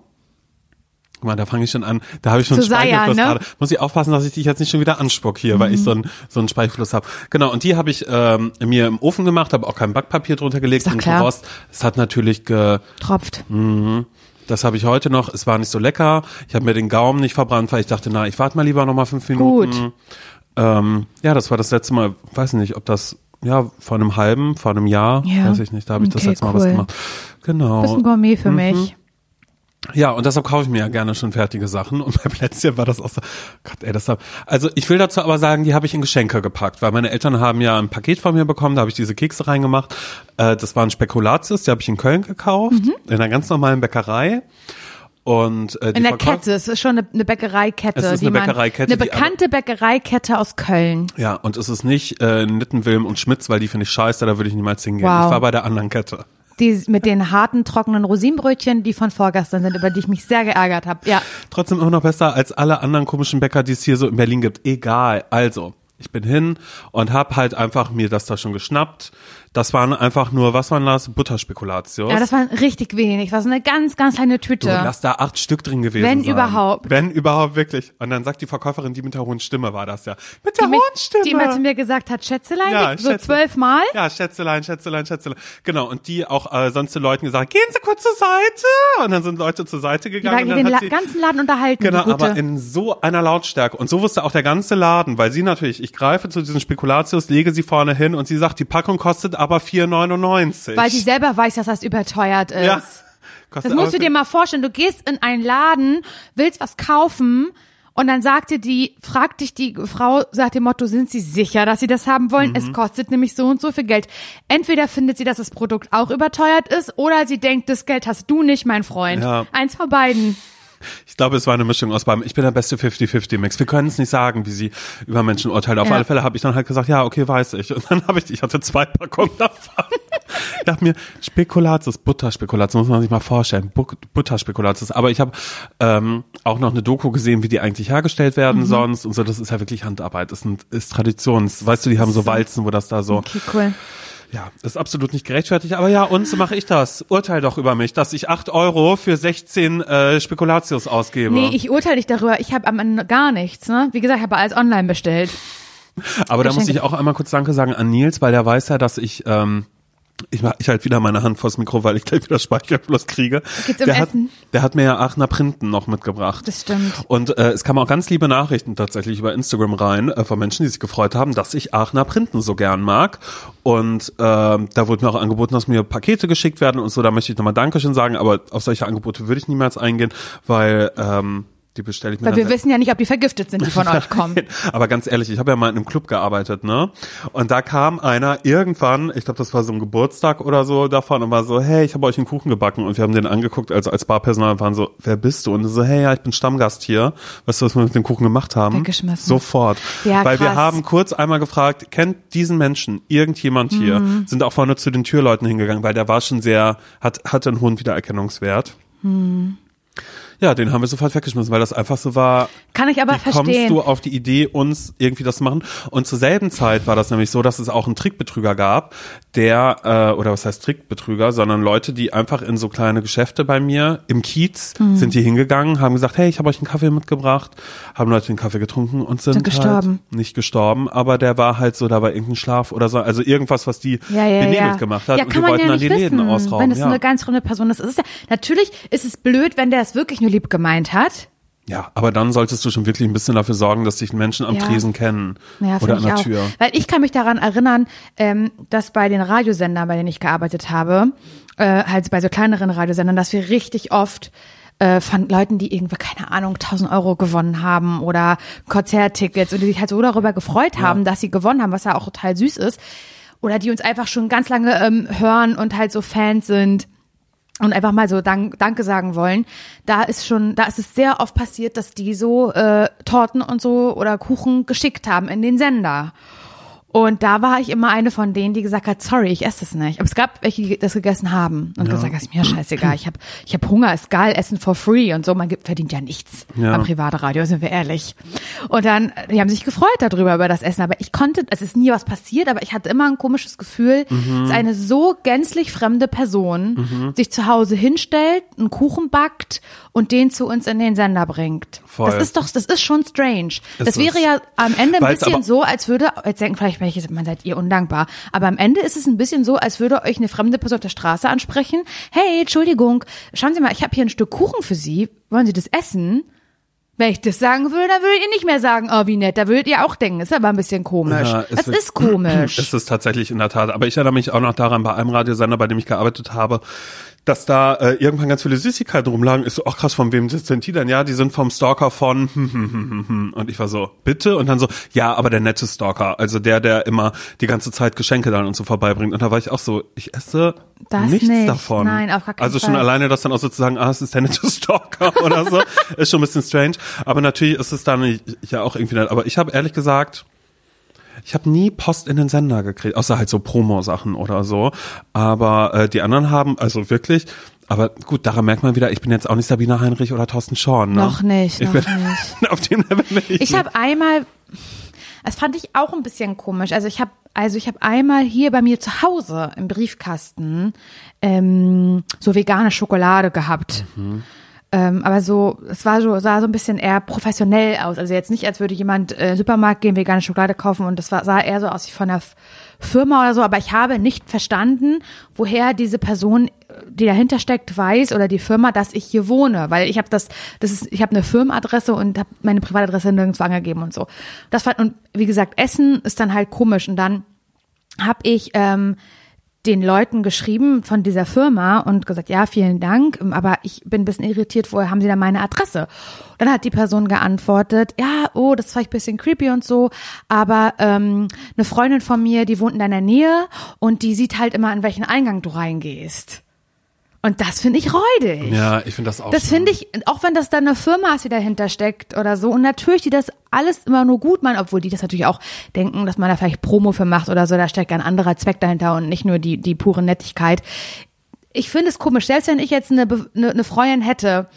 Guck mal, da fange ich schon an. Da habe ich schon Speichelfluss ne? gerade. Muss ich aufpassen, dass ich dich jetzt nicht schon wieder anspuck hier, weil Mhm. ich so einen so einen Speichelfluss habe. Genau, und die habe ich ähm, mir im Ofen gemacht, habe auch kein Backpapier drunter gelegt und klar. Rost. Es hat natürlich ge, Tropft. Mhm. Das habe ich heute noch. Es war nicht so lecker. Ich habe mir den Gaumen nicht verbrannt, weil ich dachte, na, ich warte mal lieber noch mal fünf Minuten. Gut. Ähm, ja, das war das letzte Mal. Weiß nicht, ob das ja vor einem halben, vor einem Jahr, Ja. weiß ich nicht. Da habe ich das Okay, letzte Mal was cool. gemacht. Genau. Bisschen Gourmet für mich. Ja, und deshalb kaufe ich mir ja gerne schon fertige Sachen. Und bei Plätzchen war das auch so, Gott, ey, das hab, also ich will dazu aber sagen, die habe ich in Geschenke gepackt, weil meine Eltern haben ja ein Paket von mir bekommen, da habe ich diese Kekse reingemacht. Äh, das waren Spekulatius, die habe ich in Köln gekauft, in einer ganz normalen Bäckerei. Und äh, die In der Verkäu- Kette, es ist schon eine, eine Bäckereikette. Es ist eine Bäckereikette, Eine bekannte Bäckereikette aus Köln. Ja, und es ist nicht äh, Nitten, Wilm und Schmitz, weil die finde ich scheiße, da würde ich niemals hingehen. Wow. Ich war bei der anderen Kette. Die mit den harten, trockenen Rosinenbrötchen, die von vorgestern sind, über die ich mich sehr geärgert habe. Ja. trotzdem immer noch besser als alle anderen komischen Bäcker, die es hier so in Berlin gibt. Egal. Also, ich bin hin und hab halt einfach mir das da schon geschnappt, Das waren einfach nur, was waren das? Butterspekulatius. Ja, das war richtig wenig. War so eine ganz, ganz kleine Tüte. Du, lass da acht Stück drin gewesen Wenn sein. überhaupt. Wenn überhaupt, wirklich. Und dann sagt die Verkäuferin, die mit der hohen Stimme war das ja. Mit der die, mit, hohen Stimme. die immer zu mir gesagt hat, Schätzelein, Ja, so zwölfmal. Ja, Schätzelein, Schätzelein, Schätzelein. Genau, und die auch äh, sonst den Leuten gesagt, gehen Sie kurz zur Seite. Und dann sind Leute zur Seite Die gegangen. war und hier dann den hat La ganzen Laden unterhalten. Genau, die aber in so einer Lautstärke. Und so wusste auch der ganze Laden, weil sie natürlich, ich greife zu diesen Spekulatius, lege sie vorne hin und sie sagt, die Packung kostet aber 4,99. weil sie selber weiß, dass das überteuert ist. Ja. Das Kostet musst aber- du dir mal vorstellen. Du gehst in einen Laden, willst was kaufen und dann sagte die, fragt dich die Frau, sagt dem Motto, sind Sie sicher, dass Sie das haben wollen? Mhm. Es kostet nämlich so und so viel Geld. Entweder findet sie, dass das Produkt auch überteuert ist oder sie denkt, das Geld hast du nicht, mein Freund. Ja. Eins von beiden. Ich glaube, es war eine Mischung aus beidem. Ich bin der beste 50-50-Mix. Wir können es nicht sagen, wie sie über Menschen urteilt. Auf Ja. alle Fälle habe ich dann halt gesagt, ja, okay, weiß ich. Und dann habe ich, ich hatte zwei Packungen davon. ich dachte mir, Spekulatius, Butterspekulatius, muss man sich mal vorstellen. Bu Butterspekulatius. Aber ich habe ähm, auch noch eine Doku gesehen, wie die eigentlich hergestellt werden Mhm. sonst. Und so, das ist ja wirklich Handarbeit. Das sind, ist Traditions. Weißt du, die haben so Walzen, wo das da so. Okay, cool. Ja, das ist absolut nicht gerechtfertigt, aber ja, und so mache ich das. Urteil doch über mich, dass ich acht Euro für 16 äh, Spekulatius ausgebe. Nee, ich urteile dich darüber. Ich habe am Ende gar nichts. Ne? Wie gesagt, ich habe alles online bestellt. aber da muss ich auch einmal kurz Danke sagen an Nils, weil der weiß ja, dass ich ähm, ich, ich halt wieder meine Hand vors Mikro, weil ich gleich wieder Speicherfluss kriege. Geht's um der, Essen? Hat, der hat mir ja Aachener Printen noch mitgebracht. Das stimmt. Und äh, es kamen auch ganz liebe Nachrichten tatsächlich über Instagram rein äh, von Menschen, die sich gefreut haben, dass ich Aachener Printen so gern mag. Und ähm, da wurde mir auch angeboten, dass mir Pakete geschickt werden und so. Da möchte ich nochmal Dankeschön sagen, aber auf solche Angebote würde ich niemals eingehen, weil ähm, die bestelle ich mir Weil wir wissen ja nicht, ob die vergiftet sind, die von euch kommen. Aber ganz ehrlich, ich habe ja mal in einem Club gearbeitet, ne? Und da kam einer irgendwann, ich glaube, das war so ein Geburtstag oder so davon und war so, hey, ich habe euch einen Kuchen gebacken und wir haben den angeguckt, also als Barpersonal waren so, wer bist du? Und so, hey, ja, ich bin Stammgast hier. Weißt du, was wir mit dem Kuchen gemacht haben? Weggeschmissen. Sofort. Ja, Weil wir krass. haben kurz einmal gefragt, kennt diesen Menschen irgendjemand hier? Mhm. Sind auch vorne zu den Türleuten hingegangen, weil der war schon sehr, hat, hatte einen hohen Wiedererkennungswert. Mhm. Ja, den haben wir sofort weggeschmissen, weil das einfach so war, Kann ich aber wie kommst verstehen. du auf die Idee, uns irgendwie das zu machen? Und zur selben Zeit war das nämlich so, dass es auch einen Trickbetrüger gab, der, äh, oder was heißt Trickbetrüger, sondern Leute, die einfach in so kleine Geschäfte bei mir im Kiez Hm. sind die hingegangen, haben gesagt, hey, ich habe euch einen Kaffee mitgebracht, haben Leute den Kaffee getrunken und sind, Sind gestorben. Halt nicht gestorben, aber der war halt so, da war irgendein Schlaf oder so, also irgendwas, was die ja, ja, benebelt ja. gemacht hat ja, und die wollten ja dann die wissen, Läden ausrauben. Wenn es ja. eine ganz fremde Person ist. Es ist ja, natürlich ist es blöd, wenn der es wirklich nur lieb gemeint hat. ja, aber dann solltest du schon wirklich ein bisschen dafür sorgen, dass dich Menschen am Ja. Tresen kennen Ja, oder an der auch. Tür. Weil ich kann mich daran erinnern, ähm, dass bei den Radiosendern, bei denen ich gearbeitet habe, äh, halt bei so kleineren Radiosendern, dass wir richtig oft äh, von Leuten, die irgendwie, keine Ahnung, 1000 Euro gewonnen haben oder Konzerttickets und die sich halt so darüber gefreut haben, dass sie gewonnen haben, was ja auch total süß ist. Oder die uns einfach schon ganz lange ähm, hören und halt so Fans sind und einfach mal so Dank, Danke sagen wollen, da ist schon, da ist es sehr oft passiert, dass die so äh, Torten und so oder Kuchen geschickt haben in den Sender. Und da war ich immer eine von denen, die gesagt hat, sorry, ich esse das nicht. Aber es gab welche, die das gegessen haben und gesagt, das ist mir scheißegal. Ich habe ich hab Hunger, ist geil, Essen for free und so. Man gibt, verdient ja nichts Ja. am Privatradio, sind wir ehrlich. Und dann, die haben sich gefreut darüber, über das Essen. Aber ich konnte, es ist nie was passiert, aber ich hatte immer ein komisches Gefühl, dass eine so gänzlich fremde Person sich zu Hause hinstellt, einen Kuchen backt und den zu uns in den Sender bringt. Voll. Das ist doch, das ist schon strange. das Ist wäre es. ja am Ende ein Weil's bisschen so, als würde, jetzt denken vielleicht welche, man seid ihr undankbar, aber am Ende ist es ein bisschen so, als würde euch eine fremde Person auf der Straße ansprechen. Hey, Entschuldigung, schauen Sie mal, ich habe hier ein Stück Kuchen für Sie. Wollen Sie das essen? Wenn ich das sagen würde, dann würdet ihr nicht mehr sagen, oh, wie nett. Da würdet ihr auch denken, ist aber ein bisschen komisch. Ja, es das wird- ist komisch. Ist es tatsächlich in der Tat. Aber ich erinnere mich auch noch daran, bei einem Radiosender, bei dem ich gearbeitet habe, dass da äh, irgendwann ganz viele Süßigkeiten rumlagen. Ich so, ach krass, von wem sind die denn? Ja, die sind vom Stalker von und ich war so, bitte? Und dann so, ja, aber der nette Stalker, also der, der immer die ganze Zeit Geschenke dann und so vorbeibringt. Und da war ich auch so, ich esse Das nichts nicht. davon. Nein, auf gar keinen Also schon Fall. alleine das dann auch sozusagen, ah, es ist der nette Stalker oder so, ist schon ein bisschen strange. Aber natürlich ist es dann ja auch irgendwie nett. Aber ich habe ehrlich gesagt, ich habe nie Post in den Sender gekriegt, außer halt so Promo-Sachen oder so. Aber äh, die anderen haben, also wirklich, aber gut, daran merkt man wieder, ich bin jetzt auch nicht Sabine Heinrich oder Thorsten Schorn. Ne? Noch nicht, ich noch bin, nicht. Auf dem Level bin ich. Ich habe einmal, Das fand ich auch ein bisschen komisch. Also ich habe also ich habe einmal hier bei mir zu Hause im Briefkasten ähm, so vegane Schokolade gehabt. Ähm, aber so, es war so, sah so ein bisschen eher professionell aus. Also jetzt nicht, als würde jemand äh, Supermarkt gehen, vegane Schokolade kaufen und das war, sah eher so aus wie von der F- Firma oder so. Aber ich habe nicht verstanden, woher diese Person, die dahinter steckt, weiß oder die Firma, dass ich hier wohne, weil ich habe das, das ist, ich habe eine Firmenadresse und habe meine Privatadresse nirgendwo angegeben und so. Das war und wie gesagt, Essen ist dann halt komisch und dann habe ich ähm, den Leuten geschrieben von dieser Firma und gesagt, ja, vielen Dank, aber ich bin ein bisschen irritiert, woher haben Sie da meine Adresse? Dann hat die Person geantwortet, ja, oh, das ist vielleicht ein bisschen creepy und so, aber ähm, eine Freundin von mir, die wohnt in deiner Nähe und die sieht halt immer, an welchen Eingang du reingehst. Und das finde ich räudig. Ja, ich finde das auch. Das finde ich, auch wenn das dann eine Firma ist, die dahinter steckt oder so. Und natürlich, die das alles immer nur gut meinen, obwohl die das natürlich auch denken, dass man da vielleicht Promo für macht oder so. Da steckt ein anderer Zweck dahinter und nicht nur die, die pure Nettigkeit. Ich finde es komisch, selbst wenn ich jetzt eine, eine, eine Freundin hätte,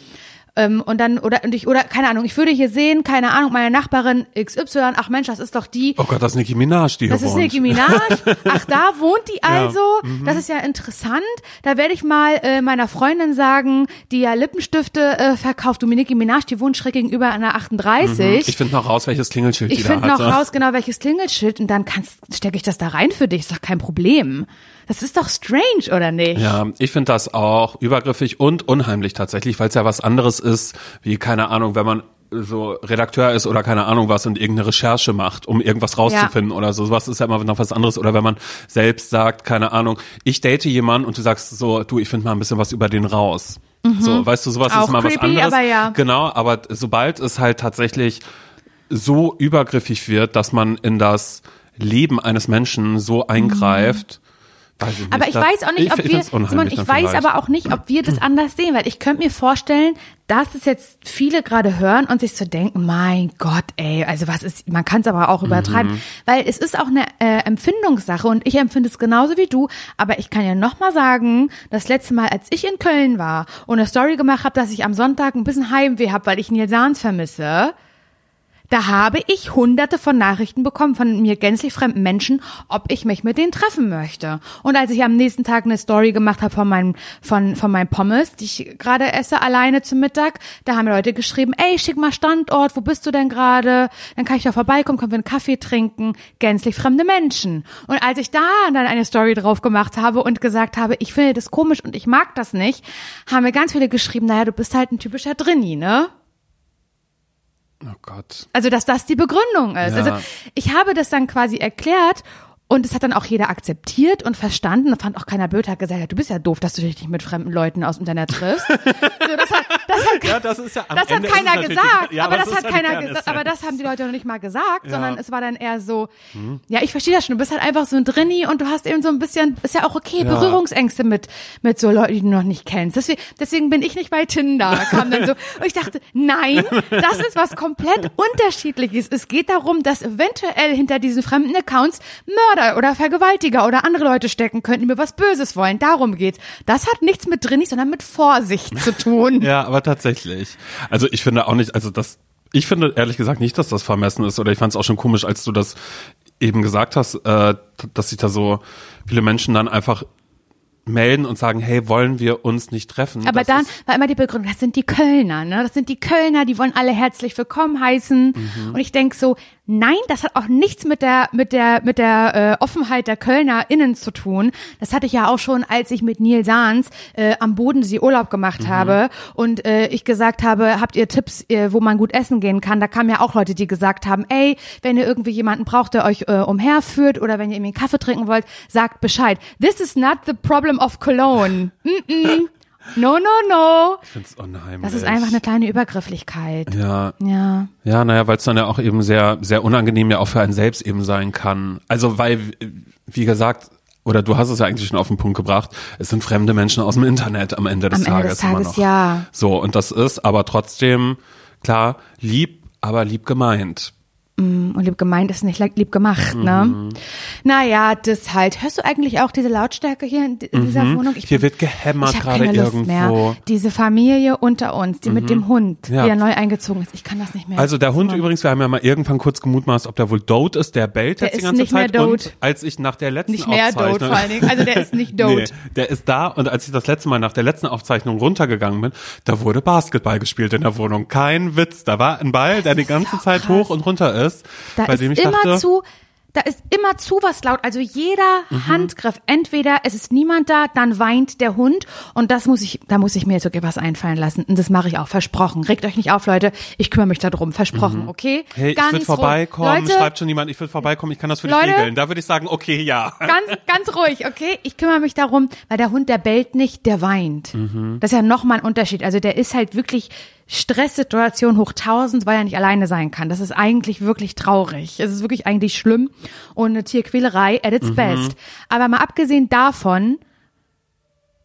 ähm, und dann, oder, und ich, oder, keine Ahnung, ich würde hier sehen, keine Ahnung, meine Nachbarin XY, ach Mensch, das ist doch die, Oh Gott, das ist Nicki Minaj, die das hier ist wohnt. Nicki Minaj. Ach, da wohnt die also. mhm. Das ist ja interessant. Da werde ich mal äh, meiner Freundin sagen, die ja Lippenstifte äh, verkauft. Du, Nicki Minaj, die wohnt schräg gegenüber einer 38. Mhm. Ich finde noch raus, welches Klingelschild Ich die da finde hat. noch raus genau welches Klingelschild und dann kannst stecke ich das da rein für dich. Ist doch kein Problem. Das ist doch strange, oder nicht? Ja, ich finde das auch übergriffig und unheimlich tatsächlich, weil es ja was anderes ist, wie, keine Ahnung, wenn man so Redakteur ist oder keine Ahnung was und irgendeine Recherche macht, um irgendwas rauszufinden oder so. Sowas ist ja immer noch was anderes. Oder wenn man selbst sagt, keine Ahnung, ich date jemanden und du sagst so, du, ich finde mal ein bisschen was über den raus. So, weißt du, sowas Mhm. Auch ist mal was creepy, anderes. aber ja. Genau, aber sobald es halt tatsächlich so übergriffig wird, dass man in das Leben eines Menschen so eingreift, weiß ich nicht. Aber ich das- weiß auch nicht, ich ob wir, find's Simon, ich weiß vielleicht. aber auch nicht, ob wir das anders sehen, weil ich könnte mir vorstellen, dass es jetzt viele gerade hören und sich so denken, mein Gott, ey, also was ist, man kann es aber auch übertreiben, Mhm. weil es ist auch eine äh, Empfindungssache und ich empfinde es genauso wie du, aber ich kann ja noch mal sagen, das letzte Mal, als ich in Köln war und eine Story gemacht habe, dass ich am Sonntag ein bisschen Heimweh habe, weil ich Nils Sahns vermisse, da habe ich hunderte von Nachrichten bekommen von mir gänzlich fremden Menschen, ob ich mich mit denen treffen möchte. Und als ich am nächsten Tag eine Story gemacht habe von meinem, von, von meinem Pommes, die ich gerade esse, alleine zum Mittag, da haben mir Leute geschrieben, ey, schick mal Standort, wo bist du denn gerade? Dann kann ich da vorbeikommen, können wir einen Kaffee trinken. Gänzlich fremde Menschen. Und als ich da dann eine Story drauf gemacht habe und gesagt habe, ich finde das komisch und ich mag das nicht, haben mir ganz viele geschrieben, naja, du bist halt ein typischer Drinni, ne? Oh Gott. Also, dass das die Begründung ist. Ja. Also, ich habe das dann quasi erklärt und es hat dann auch jeder akzeptiert und verstanden und fand auch keiner blöd, hat gesagt, ja, du bist ja doof, dass du dich nicht mit fremden Leuten aus dem Internet triffst. so, das hat, das hat, Ja, das ist ja das hat Ende keiner gesagt, ja, aber das es hat die keiner gesagt, aber das Kernessenz. haben die Leute noch nicht mal gesagt, Ja. sondern es war dann eher so, ja, ich verstehe das schon, du bist halt einfach so ein Drinni und du hast eben so ein bisschen, ist ja auch okay, Ja. Berührungsängste mit, mit so Leuten, die du noch nicht kennst. Deswegen, deswegen bin ich nicht bei Tinder, kam dann so, und ich dachte, nein, das ist was komplett unterschiedliches. Es geht darum, dass eventuell hinter diesen fremden Accounts Mörder oder Vergewaltiger oder andere Leute stecken könnten, die mir was Böses wollen. Darum geht's. Das hat nichts mit Drinnis, sondern mit Vorsicht zu tun. Ja, aber tatsächlich. Also ich finde auch nicht, also das, ich finde ehrlich gesagt nicht, dass das vermessen ist. Oder ich fand es auch schon komisch, als du das eben gesagt hast, äh, dass sich da so viele Menschen dann einfach melden und sagen, hey, wollen wir uns nicht treffen? Aber Das dann war immer die Begründung, das sind die Kölner, ne? Das sind die Kölner, die wollen alle herzlich willkommen heißen. Mhm. Und ich denk so, nein, das hat auch nichts mit der mit der mit der äh, Offenheit der KölnerInnen zu tun. Das hatte ich ja auch schon, als ich mit Neil Sahns äh, am Bodensee Urlaub gemacht Mhm. habe und äh, ich gesagt habe, habt ihr Tipps, äh, wo man gut essen gehen kann? Da kamen ja auch Leute, die gesagt haben, ey, wenn ihr irgendwie jemanden braucht, der euch äh, umherführt oder wenn ihr irgendwie einen Kaffee trinken wollt, sagt Bescheid. This is not the problem of Cologne. Mm -mm. No, no, no. Ich finde es unheimlich. Das ist einfach eine kleine Übergrifflichkeit. Ja, Ja. Ja, naja, weil es dann ja auch eben sehr, sehr unangenehm ja auch für einen selbst eben sein kann. Also weil, wie gesagt, oder du hast es ja eigentlich schon auf den Punkt gebracht, es sind fremde Menschen aus dem Internet am Ende des Am Ende Tages des Tages, immer noch. ja. So, und das ist aber trotzdem, klar, lieb, aber lieb gemeint. Mm, Und lieb gemeint ist nicht lieb gemacht, ne? Mhm. Naja, das halt. Hörst du eigentlich auch diese Lautstärke hier in, dieser Wohnung? Ich Mhm. Hier bin- wird gehämmert ich gerade keine Lust irgendwo. Mehr. Diese Familie unter uns, die mit dem Hund, Ja. die ja neu eingezogen ist. Ich kann das nicht mehr. Also der Hund Simon. übrigens, wir haben ja mal irgendwann kurz gemutmaßt, ob der wohl Dote ist, der bellt Der jetzt die ist ganze nicht mehr Zeit. Dote. Und als ich nach der letzten Nicht mehr Dote vor allen Dingen. Also der ist nicht Dote. Nee, der ist da und als ich das letzte Mal nach der letzten Aufzeichnung runtergegangen bin, da wurde Basketball gespielt in der Wohnung. Kein Witz. Da war ein Ball, der die ganze so Zeit krass. hoch und runter ist, Da bei ist dem ich immer dachte, zu, da ist immer zu was laut. Also jeder Mhm. Handgriff, entweder es ist niemand da, dann weint der Hund und das muss ich, da muss ich mir jetzt sogar was einfallen lassen. Und das mache ich auch, versprochen. Regt euch nicht auf, Leute. Ich kümmere mich darum, versprochen, okay? Mhm. hey, ich Ganz würde vorbeikommen, Leute, schreibt schon jemand, ich will vorbeikommen, ich kann das für dich Leute? regeln. Da würde ich sagen, okay, ja. Ganz, ganz ruhig, okay? Ich kümmere mich darum, weil der Hund, der bellt nicht, der weint. Mhm. Das ist ja nochmal ein Unterschied. Also der ist halt wirklich Stresssituation hoch tausend, weil er nicht alleine sein kann. Das ist eigentlich wirklich traurig. Es ist wirklich eigentlich schlimm und eine Tierquälerei at Mhm. its best. Aber mal abgesehen davon,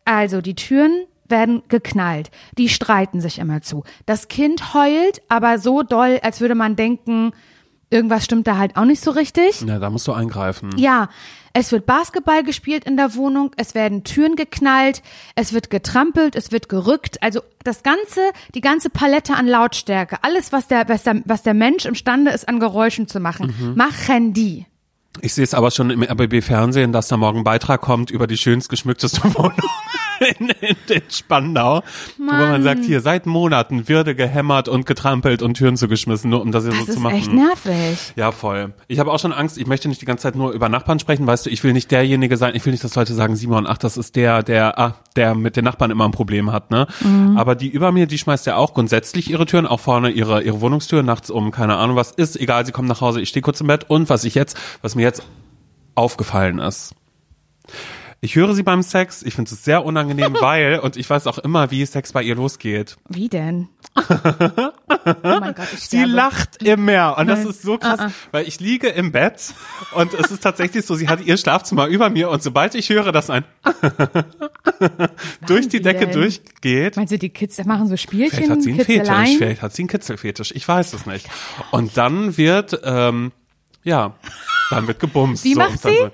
also die Türen werden geknallt. Die streiten sich immer zu. Das Kind heult, aber so doll, als würde man denken, irgendwas stimmt da halt auch nicht so richtig. Ja, da musst du eingreifen. Ja, es wird Basketball gespielt in der Wohnung, es werden Türen geknallt, es wird getrampelt, es wird gerückt. Also das ganze, die ganze Palette an Lautstärke, alles, was der, was der, was der Mensch imstande ist, an Geräuschen zu machen, Mhm. machen die. Ich sehe es aber schon im RBB-Fernsehen, dass da morgen ein Beitrag kommt über die schönst geschmückteste Wohnung in, in, in Spandau, wo man sagt, hier seit Monaten würde gehämmert und getrampelt und Türen zugeschmissen, nur um das hier Das so zu ist machen. echt nervig. Ja, voll. Ich habe auch schon Angst, ich möchte nicht die ganze Zeit nur über Nachbarn sprechen, weißt du, ich will nicht derjenige sein, ich will nicht, dass Leute sagen, Simon, ach, das ist der, der, ah, der mit den Nachbarn immer ein Problem hat, ne? Aber die über mir, die schmeißt ja auch grundsätzlich ihre Türen, auch vorne ihre, ihre Wohnungstür nachts um, keine Ahnung was ist, egal, sie kommt nach Hause, ich stehe kurz im Bett und was ich jetzt, was mir jetzt aufgefallen ist. Ich höre sie beim Sex, ich finde es sehr unangenehm, weil, und ich weiß auch immer, wie Sex bei ihr losgeht. Wie denn? oh mein Gott, ich Sie lacht immer und das Nein. ist so krass, weil ich liege im Bett und es ist tatsächlich so, sie hat ihr Schlafzimmer über mir und sobald ich höre, dass ein durch die Decke denn? durchgeht, Meinst du, die Kids machen so Spielchen, vielleicht hat sie einen Fetisch, Kitzeleien? vielleicht hat sie einen Kitzelfetisch, ich weiß es nicht. Und dann wird, ähm, ja, dann wird gebumst. Wie so, macht sie? So.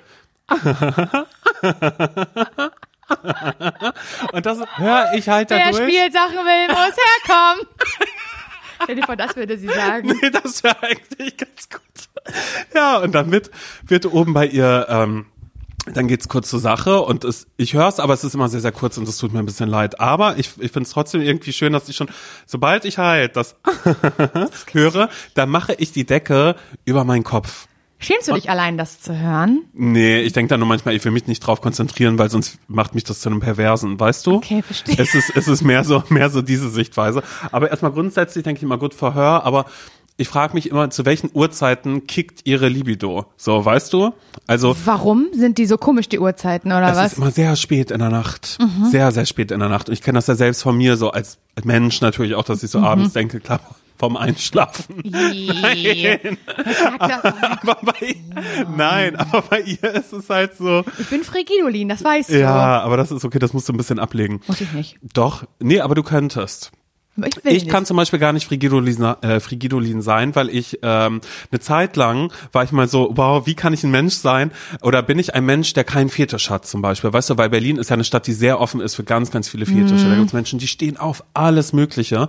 Und das höre ich halt Wer dadurch. Spielsachen will, muss herkommen. Stell dir vor, das würde sie sagen. Nee, das wäre eigentlich ganz gut. Ja, und wird, wird oben bei ihr, ähm, dann geht's kurz zur Sache und es, ich höre es, aber es ist immer sehr, sehr kurz und es tut mir ein bisschen leid. Aber ich, ich finde es trotzdem irgendwie schön, dass ich schon, sobald ich halt das höre, dann mache ich die Decke über meinen Kopf. Schämst du dich allein, das zu hören? Nee, ich denke da nur manchmal, ich will mich nicht drauf konzentrieren, weil sonst macht mich das zu einem Perversen, weißt du? Okay, verstehe. Es ist, es ist mehr so, mehr so diese Sichtweise. Aber erstmal grundsätzlich denke ich immer gut Verhör, aber ich frage mich immer, zu welchen Uhrzeiten kickt ihre Libido? So, weißt du? Also, Warum sind die so komisch, die Uhrzeiten, oder es was? ist immer sehr spät in der Nacht. Mhm. Sehr, sehr spät in der Nacht. Und ich kenne das ja selbst von mir so als Mensch natürlich auch, dass ich Mhm. so abends denke, klar, vom Einschlafen. Nein. aber bei, nein, aber bei ihr ist es halt so, Ich bin Frigidolin, das weißt du. ja, aber das ist okay, das musst du ein bisschen ablegen. Muss ich nicht. Doch, nee, aber du könntest. Ich, Ich kann zum Beispiel gar nicht Frigidolin, äh, Frigidolin sein, weil ich ähm, eine Zeit lang war ich mal so, wow, wie kann ich ein Mensch sein? Oder bin ich ein Mensch, der keinen Fetisch hat zum Beispiel? Weißt du, weil Berlin ist ja eine Stadt, die sehr offen ist für ganz, ganz viele Fetische. Mhm. Da gibt es Menschen, die stehen auf alles Mögliche.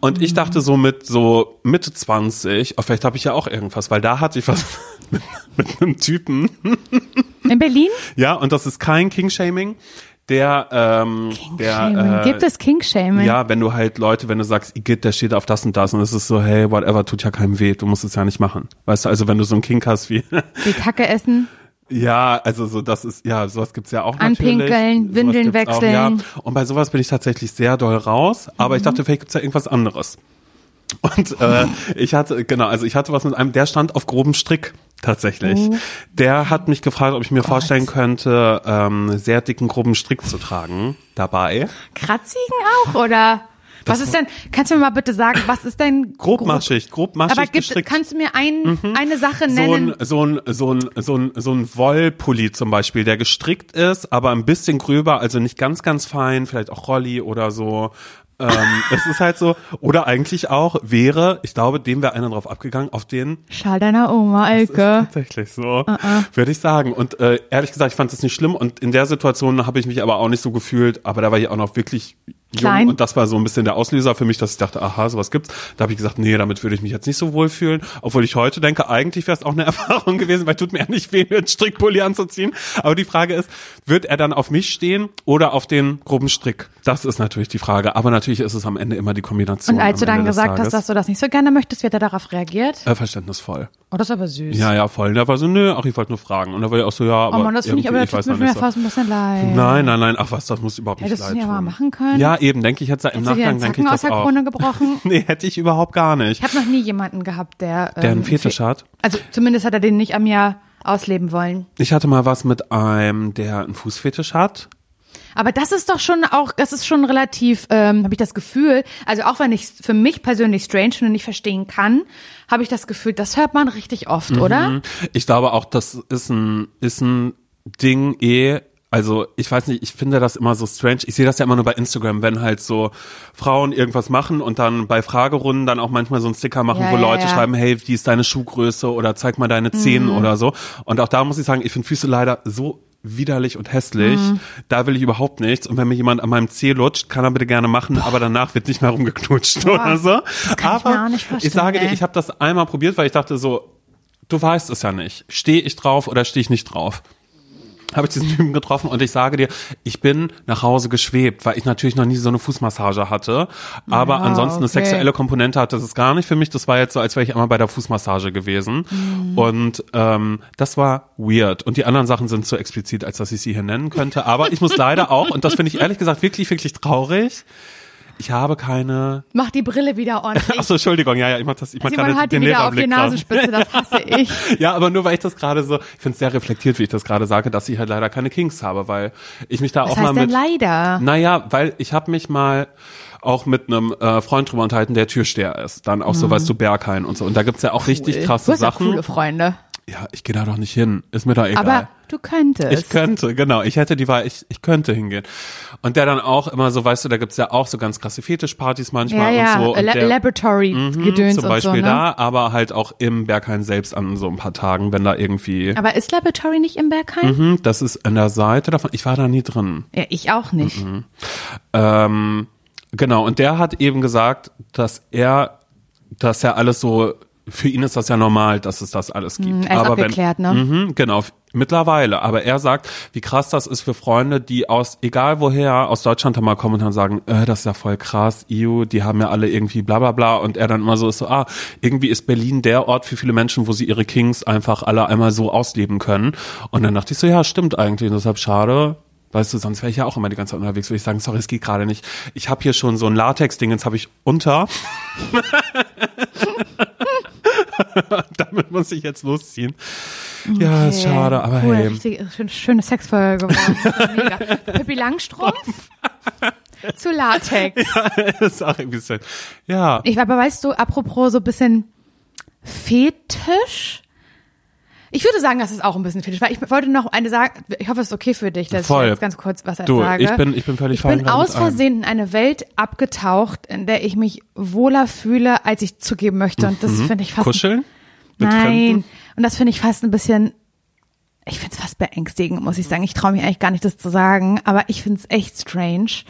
Und ich dachte so mit so Mitte 20, oh, vielleicht habe ich ja auch irgendwas, weil da hatte ich was mit, mit einem Typen. In Berlin? Ja, und das ist kein King-Shaming. Der, ähm, der, Shaming. äh, Gibt es King-Shaming? ja, wenn du halt Leute, wenn du sagst, Igitt, der steht auf das und das und es ist so, hey, whatever, tut ja keinem weh, du musst es ja nicht machen. Weißt du, also wenn du so einen Kink hast wie, Die Kacke essen? ja, also so, das ist, ja, sowas gibt's ja auch Anpinkeln, natürlich. Windeln wechseln. ja. Und bei sowas bin ich tatsächlich sehr doll raus, aber ich dachte, vielleicht gibt's ja irgendwas anderes. Und äh, ich hatte, genau, also ich hatte was mit einem, der stand auf grobem Strick tatsächlich. Oh. Der hat mich gefragt, ob ich mir vorstellen könnte, ähm, sehr dicken, groben Strick zu tragen dabei. Kratzigen auch, oder? Was ist denn, kannst du mir mal bitte sagen, was ist denn Grobmaschig, grobmaschig Aber gibt, gestrickt. kannst du mir ein, eine Sache so nennen? ein, so ein, so ein, so ein, so ein Wollpulli zum Beispiel, der gestrickt ist, aber ein bisschen gröber, also nicht ganz, ganz fein, vielleicht auch Rolli oder so. Ähm, es ist halt so, oder eigentlich auch wäre, ich glaube, dem wäre einer drauf abgegangen, auf den Schal deiner Oma, das ist Elke. tatsächlich so, würde ich sagen. Und äh, ehrlich gesagt, ich fand das nicht schlimm und in der Situation habe ich mich aber auch nicht so gefühlt, aber da war ich auch noch wirklich Klein. jung und das war so ein bisschen der Auslöser für mich, dass ich dachte, aha, sowas gibt's. Da habe ich gesagt, nee, damit würde ich mich jetzt nicht so wohl fühlen, obwohl ich heute denke, eigentlich wäre es auch eine Erfahrung gewesen, weil tut mir ja nicht weh, mir einen Strickpulli anzuziehen. Aber die Frage ist, wird er dann auf mich stehen oder auf den groben Strick? Das ist natürlich die Frage. Aber natürlich ist es am Ende immer die Kombination. Und als du dann gesagt hast, dass du das nicht so gerne möchtest, wird er darauf reagiert? äh, verständnisvoll. Oh, das ist aber süß. Ja, ja, voll. Der war so, nö, ach, ich wollte nur fragen. Und da war ich auch so, ja, aber oh Mann, das finde ich, aber irgendwie, das tut mir fast ein bisschen leid. Nein, nein, nein, ach was, das muss überhaupt nicht Hättest du leid ja mal machen können. Ja, eben, denke ich jetzt im Hättest Nachgang, den denke ich Zacken aus das der auch. Krone gebrochen? Nee, hätte ich überhaupt gar nicht. Ich habe noch nie jemanden gehabt, der. Der einen ähm, Fetisch Fe- hat. Also zumindest hat er den nicht an mir ausleben wollen. Ich hatte mal was mit einem, der einen Fußfetisch hat. Aber das ist doch schon auch, das ist schon relativ, ähm, habe ich das Gefühl, also auch wenn ich für mich persönlich strange finde und nicht verstehen kann, habe ich das Gefühl, das hört man richtig oft, oder? Mhm. Ich glaube auch, das ist ein, ist ein Ding eh, also ich weiß nicht, ich finde das immer so strange. Ich sehe das ja immer nur bei Instagram, wenn halt so Frauen irgendwas machen und dann bei Fragerunden dann auch manchmal so einen Sticker machen, Ja, wo ja, Leute ja. schreiben, hey, wie ist deine Schuhgröße oder zeig mal deine Zehen Mhm. oder so. Und auch da muss ich sagen, ich finde Füße leider so widerlich und hässlich. Mhm. Da will ich überhaupt nichts. Und wenn mir jemand an meinem Zeh lutscht, kann er bitte gerne machen, aber danach wird nicht mehr rumgeknutscht oder so. ich aber vorstellen, ich sage dir, ey. ich habe das einmal probiert, weil ich dachte so, du weißt es ja nicht. Stehe ich drauf oder stehe ich nicht drauf? Habe ich diesen Typen getroffen und ich sage dir, ich bin nach Hause geschwebt, weil ich natürlich noch nie so eine Fußmassage hatte. Aber Ja, ansonsten eine okay. sexuelle Komponente hatte das gar nicht für mich. Das war jetzt so, als wäre ich einmal bei der Fußmassage gewesen. Und ähm, das war weird. Und die anderen Sachen sind zu explizit, als dass ich sie hier nennen könnte. Aber ich muss leider auch, und das finde ich ehrlich gesagt wirklich, wirklich traurig, ich habe keine Mach die Brille wieder ordentlich. Ach so, Entschuldigung, ja, ja, ich mach das, ich mach Simon hat die wieder auf die. Nasenspitze, das hasse ich. Ja, aber nur weil ich das gerade so, ich finde es sehr reflektiert, wie ich das gerade sage, dass ich halt leider keine Kings habe, weil ich mich da Was auch mal heißt denn mit. leider? Naja, weil ich habe mich mal auch mit einem äh, Freund drüber unterhalten, der Türsteher ist. Dann auch so, weißt du, Berghain und so. Und da gibt's ja auch richtig Du krasse hast ja Sachen. coole Freunde. Ja, ich gehe da doch nicht hin. Ist mir doch egal. Aber du könntest. Ich könnte, genau. Ich hätte die Wahl, ich, ich könnte hingehen. Und der dann auch immer so, weißt du, da gibt's ja auch so ganz krasse Fetischpartys ja, manchmal ja, und so. Und La der, Laboratory-Gedöns zum und Beispiel so, ne? da, aber halt auch im Berghain selbst an so ein paar Tagen, wenn da irgendwie. Aber ist Laboratory nicht im Bergheim? Mhm, das ist an der Seite davon. Ich war da nie drin. Ja, ich auch nicht. Ähm, genau, und der hat eben gesagt, dass er, dass er alles so, für ihn ist das ja normal, dass es das alles gibt. Hm, er ist aber abgeklärt, wenn, ne? Mhm, genau, mittlerweile. Aber er sagt, wie krass das ist für Freunde, die aus, egal woher, aus Deutschland dann mal kommen und dann sagen, äh, das ist ja voll krass, EU, die haben ja alle irgendwie bla bla bla. Und er dann immer so ist so, ah, irgendwie ist Berlin der Ort für viele Menschen, wo sie ihre Kings einfach alle einmal so ausleben können. Und dann dachte ich so, ja, stimmt eigentlich. Und deshalb schade, Weißt du, sonst wäre ich ja auch immer die ganze Zeit unterwegs, würde ich sagen, sorry, es geht gerade nicht. Ich habe hier schon so ein Latex-Ding, jetzt habe ich unter. Damit muss ich jetzt losziehen. Ja, ist Okay, schade, aber cool, hey. Richtig, schöne, schöne Sexfolge geworden. Mega. Pippi Langstrumpf zu Latex. das ist auch ein bisschen. Ja. Ich aber weißt du, apropos so ein bisschen Fetisch. Ich würde sagen, das ist auch ein bisschen Fetisch, weil ich wollte noch eine sagen, ich hoffe, es ist okay für dich, dass Voll. ich jetzt ganz kurz was Du, sage. ich bin- ich bin völlig Ich bin aus. Versehen in eine Welt abgetaucht, in der ich mich wohler fühle, als ich zugeben möchte und das finde ich fast Kuscheln? Mit Nein. Fremden? Und das finde ich fast ein bisschen, ich finde es fast beängstigend, muss ich sagen. Ich traue mich eigentlich gar nicht, das zu sagen, aber ich finde es echt strange.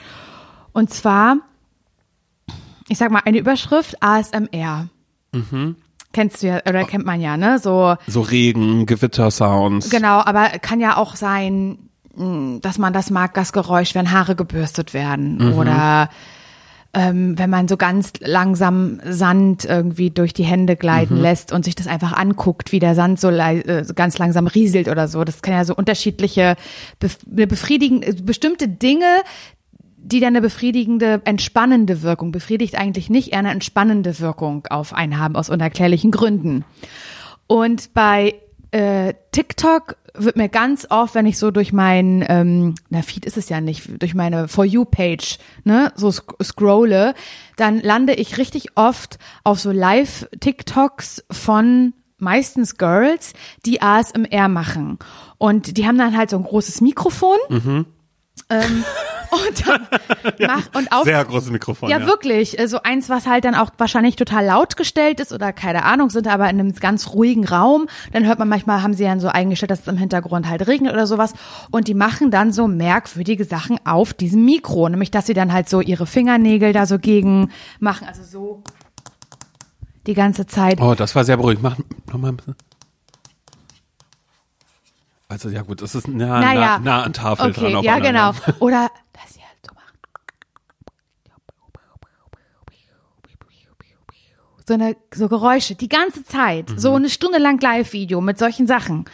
Und zwar, ich sag mal, eine Überschrift ASMR. Mhm. Kennst du ja, oder kennt man ja, ne? So, So Regen, Gewittersounds. genau, aber kann ja auch sein, mh, dass man das mag, das Geräusch, wenn Haare gebürstet werden Mhm. oder ähm, wenn man so ganz langsam Sand irgendwie durch die Hände gleiten Mhm. lässt und sich das einfach anguckt, wie der Sand so, äh, so ganz langsam rieselt oder so. Das kann ja so unterschiedliche, bef befriedigen, äh, bestimmte Dinge, die dann eine befriedigende, entspannende Wirkung, befriedigt eigentlich nicht, eher eine entspannende Wirkung auf einen haben, aus unerklärlichen Gründen. Und bei äh, TikTok wird mir ganz oft, wenn ich so durch mein, ähm, na Feed ist es ja nicht, durch meine For You Page, ne, so sc scrolle, dann lande ich richtig oft auf so Live TikToks von meistens Girls, die ASMR machen. Und die haben dann halt so ein großes Mikrofon Ähm, und dann mach und auf Sehr großes Mikrofon. ja, wirklich. So also eins, was halt dann auch wahrscheinlich total laut gestellt ist oder keine Ahnung, sind aber in einem ganz ruhigen Raum. Dann hört man manchmal, haben sie dann so eingestellt, dass es im Hintergrund halt regnet oder sowas. Und die machen dann so merkwürdige Sachen auf diesem Mikro. Nämlich, dass sie dann halt so ihre Fingernägel da so gegen machen. Also so die ganze Zeit. Oh, das war sehr beruhigend. Mach nochmal ein bisschen. Also ja gut, das ist nah, Naja. nah, nah an Tafel Okay, dran. ja, genau. aufeinander. Oder dass sie halt so machen. So eine, so Geräusche, die ganze Zeit. Mhm. So eine Stunde lang Live-Video mit solchen Sachen.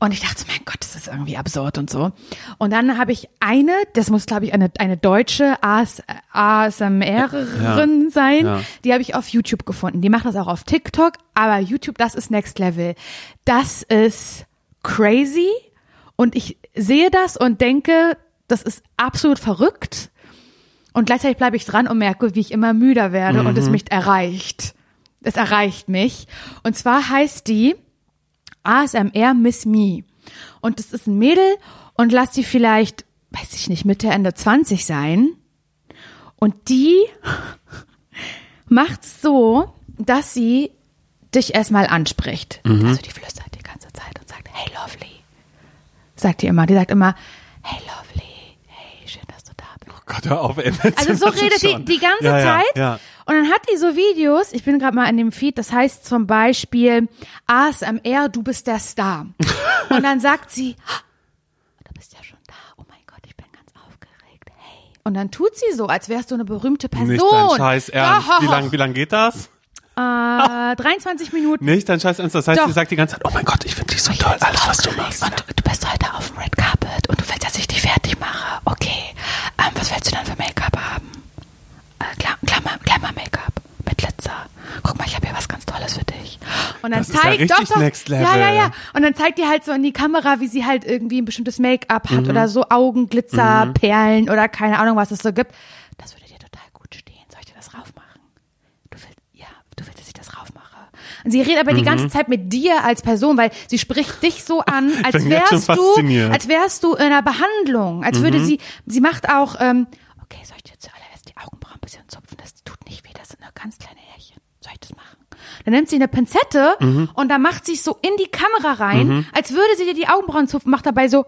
Und ich dachte, mein Gott, das ist irgendwie absurd und so. Und dann habe ich eine, das muss, glaube ich, eine, eine deutsche AS, ASMRerin sein, ja. die habe ich auf YouTube gefunden. Die macht das auch auf TikTok, aber YouTube, das ist Next Level. Das ist crazy und ich sehe das und denke, das ist absolut verrückt. Und gleichzeitig bleibe ich dran und merke, wie ich immer müder werde und es mich erreicht. Es erreicht mich. Und zwar heißt die ASMR Miss Me. Und das ist ein Mädel und lass die vielleicht, weiß ich nicht, Mitte, Ende 20 sein. Und die macht so, dass sie dich erstmal anspricht. Also die flüstert die ganze Zeit und sagt, hey Lovely. Sagt die immer. Die sagt immer, hey Lovely, hey, schön, dass du da bist. Gott, hör auf, ey. Also so redet die die ganze ja, ja, Zeit. Ja. Und dann hat die so Videos, ich bin gerade mal in dem Feed, das heißt zum Beispiel ASMR, du bist der Star. Und dann sagt sie, "Ah, du bist ja schon da, oh mein Gott, ich bin ganz aufgeregt, hey. Und dann tut sie so, als wärst du eine berühmte Person. Nicht dein Scheiß Ernst. Doch. Wie lang, wie lang geht das? Äh, 23 Minuten. Nicht dein Scheiß Ernst. Das heißt, Doch. sie sagt die ganze Zeit, oh mein Gott, ich finde dich so toll, alles, was du machst. Und du bist heute auf dem Red Carpet und du willst, dass ich dich fertig mache. Okay. Ähm, was willst du dann für Make-up haben? Äh, Glam- Glamour, Glamour Make-up mit Glitzer. Guck mal, ich habe hier was ganz Tolles für dich. Und dann Das ja zeigt richtig doch, doch, Next Level. Ja, ja, ja. Und dann zeigt die halt so in die Kamera, wie sie halt irgendwie ein bestimmtes Make-up Mhm. hat oder so Augenglitzer, Perlen oder keine Ahnung, was es so gibt. Das würde dir total gut stehen. Soll ich dir das raufmachen? Du willst, ja, du willst, dass ich das raufmache. Und sie redet aber die ganze Zeit mit dir als Person, weil sie spricht dich so an, als wärst du, als wärst du in einer Behandlung, als würde sie, sie macht auch, ähm, okay, soll ich dir zuallererst die Augenbrauen ein bisschen zupfen? Das tut nicht weh, das sind nur ganz kleine Härchen. Soll ich das machen? Dann nimmt sie eine Pinzette und dann macht sie so in die Kamera rein, als würde sie dir die Augenbrauen zupfen, macht dabei so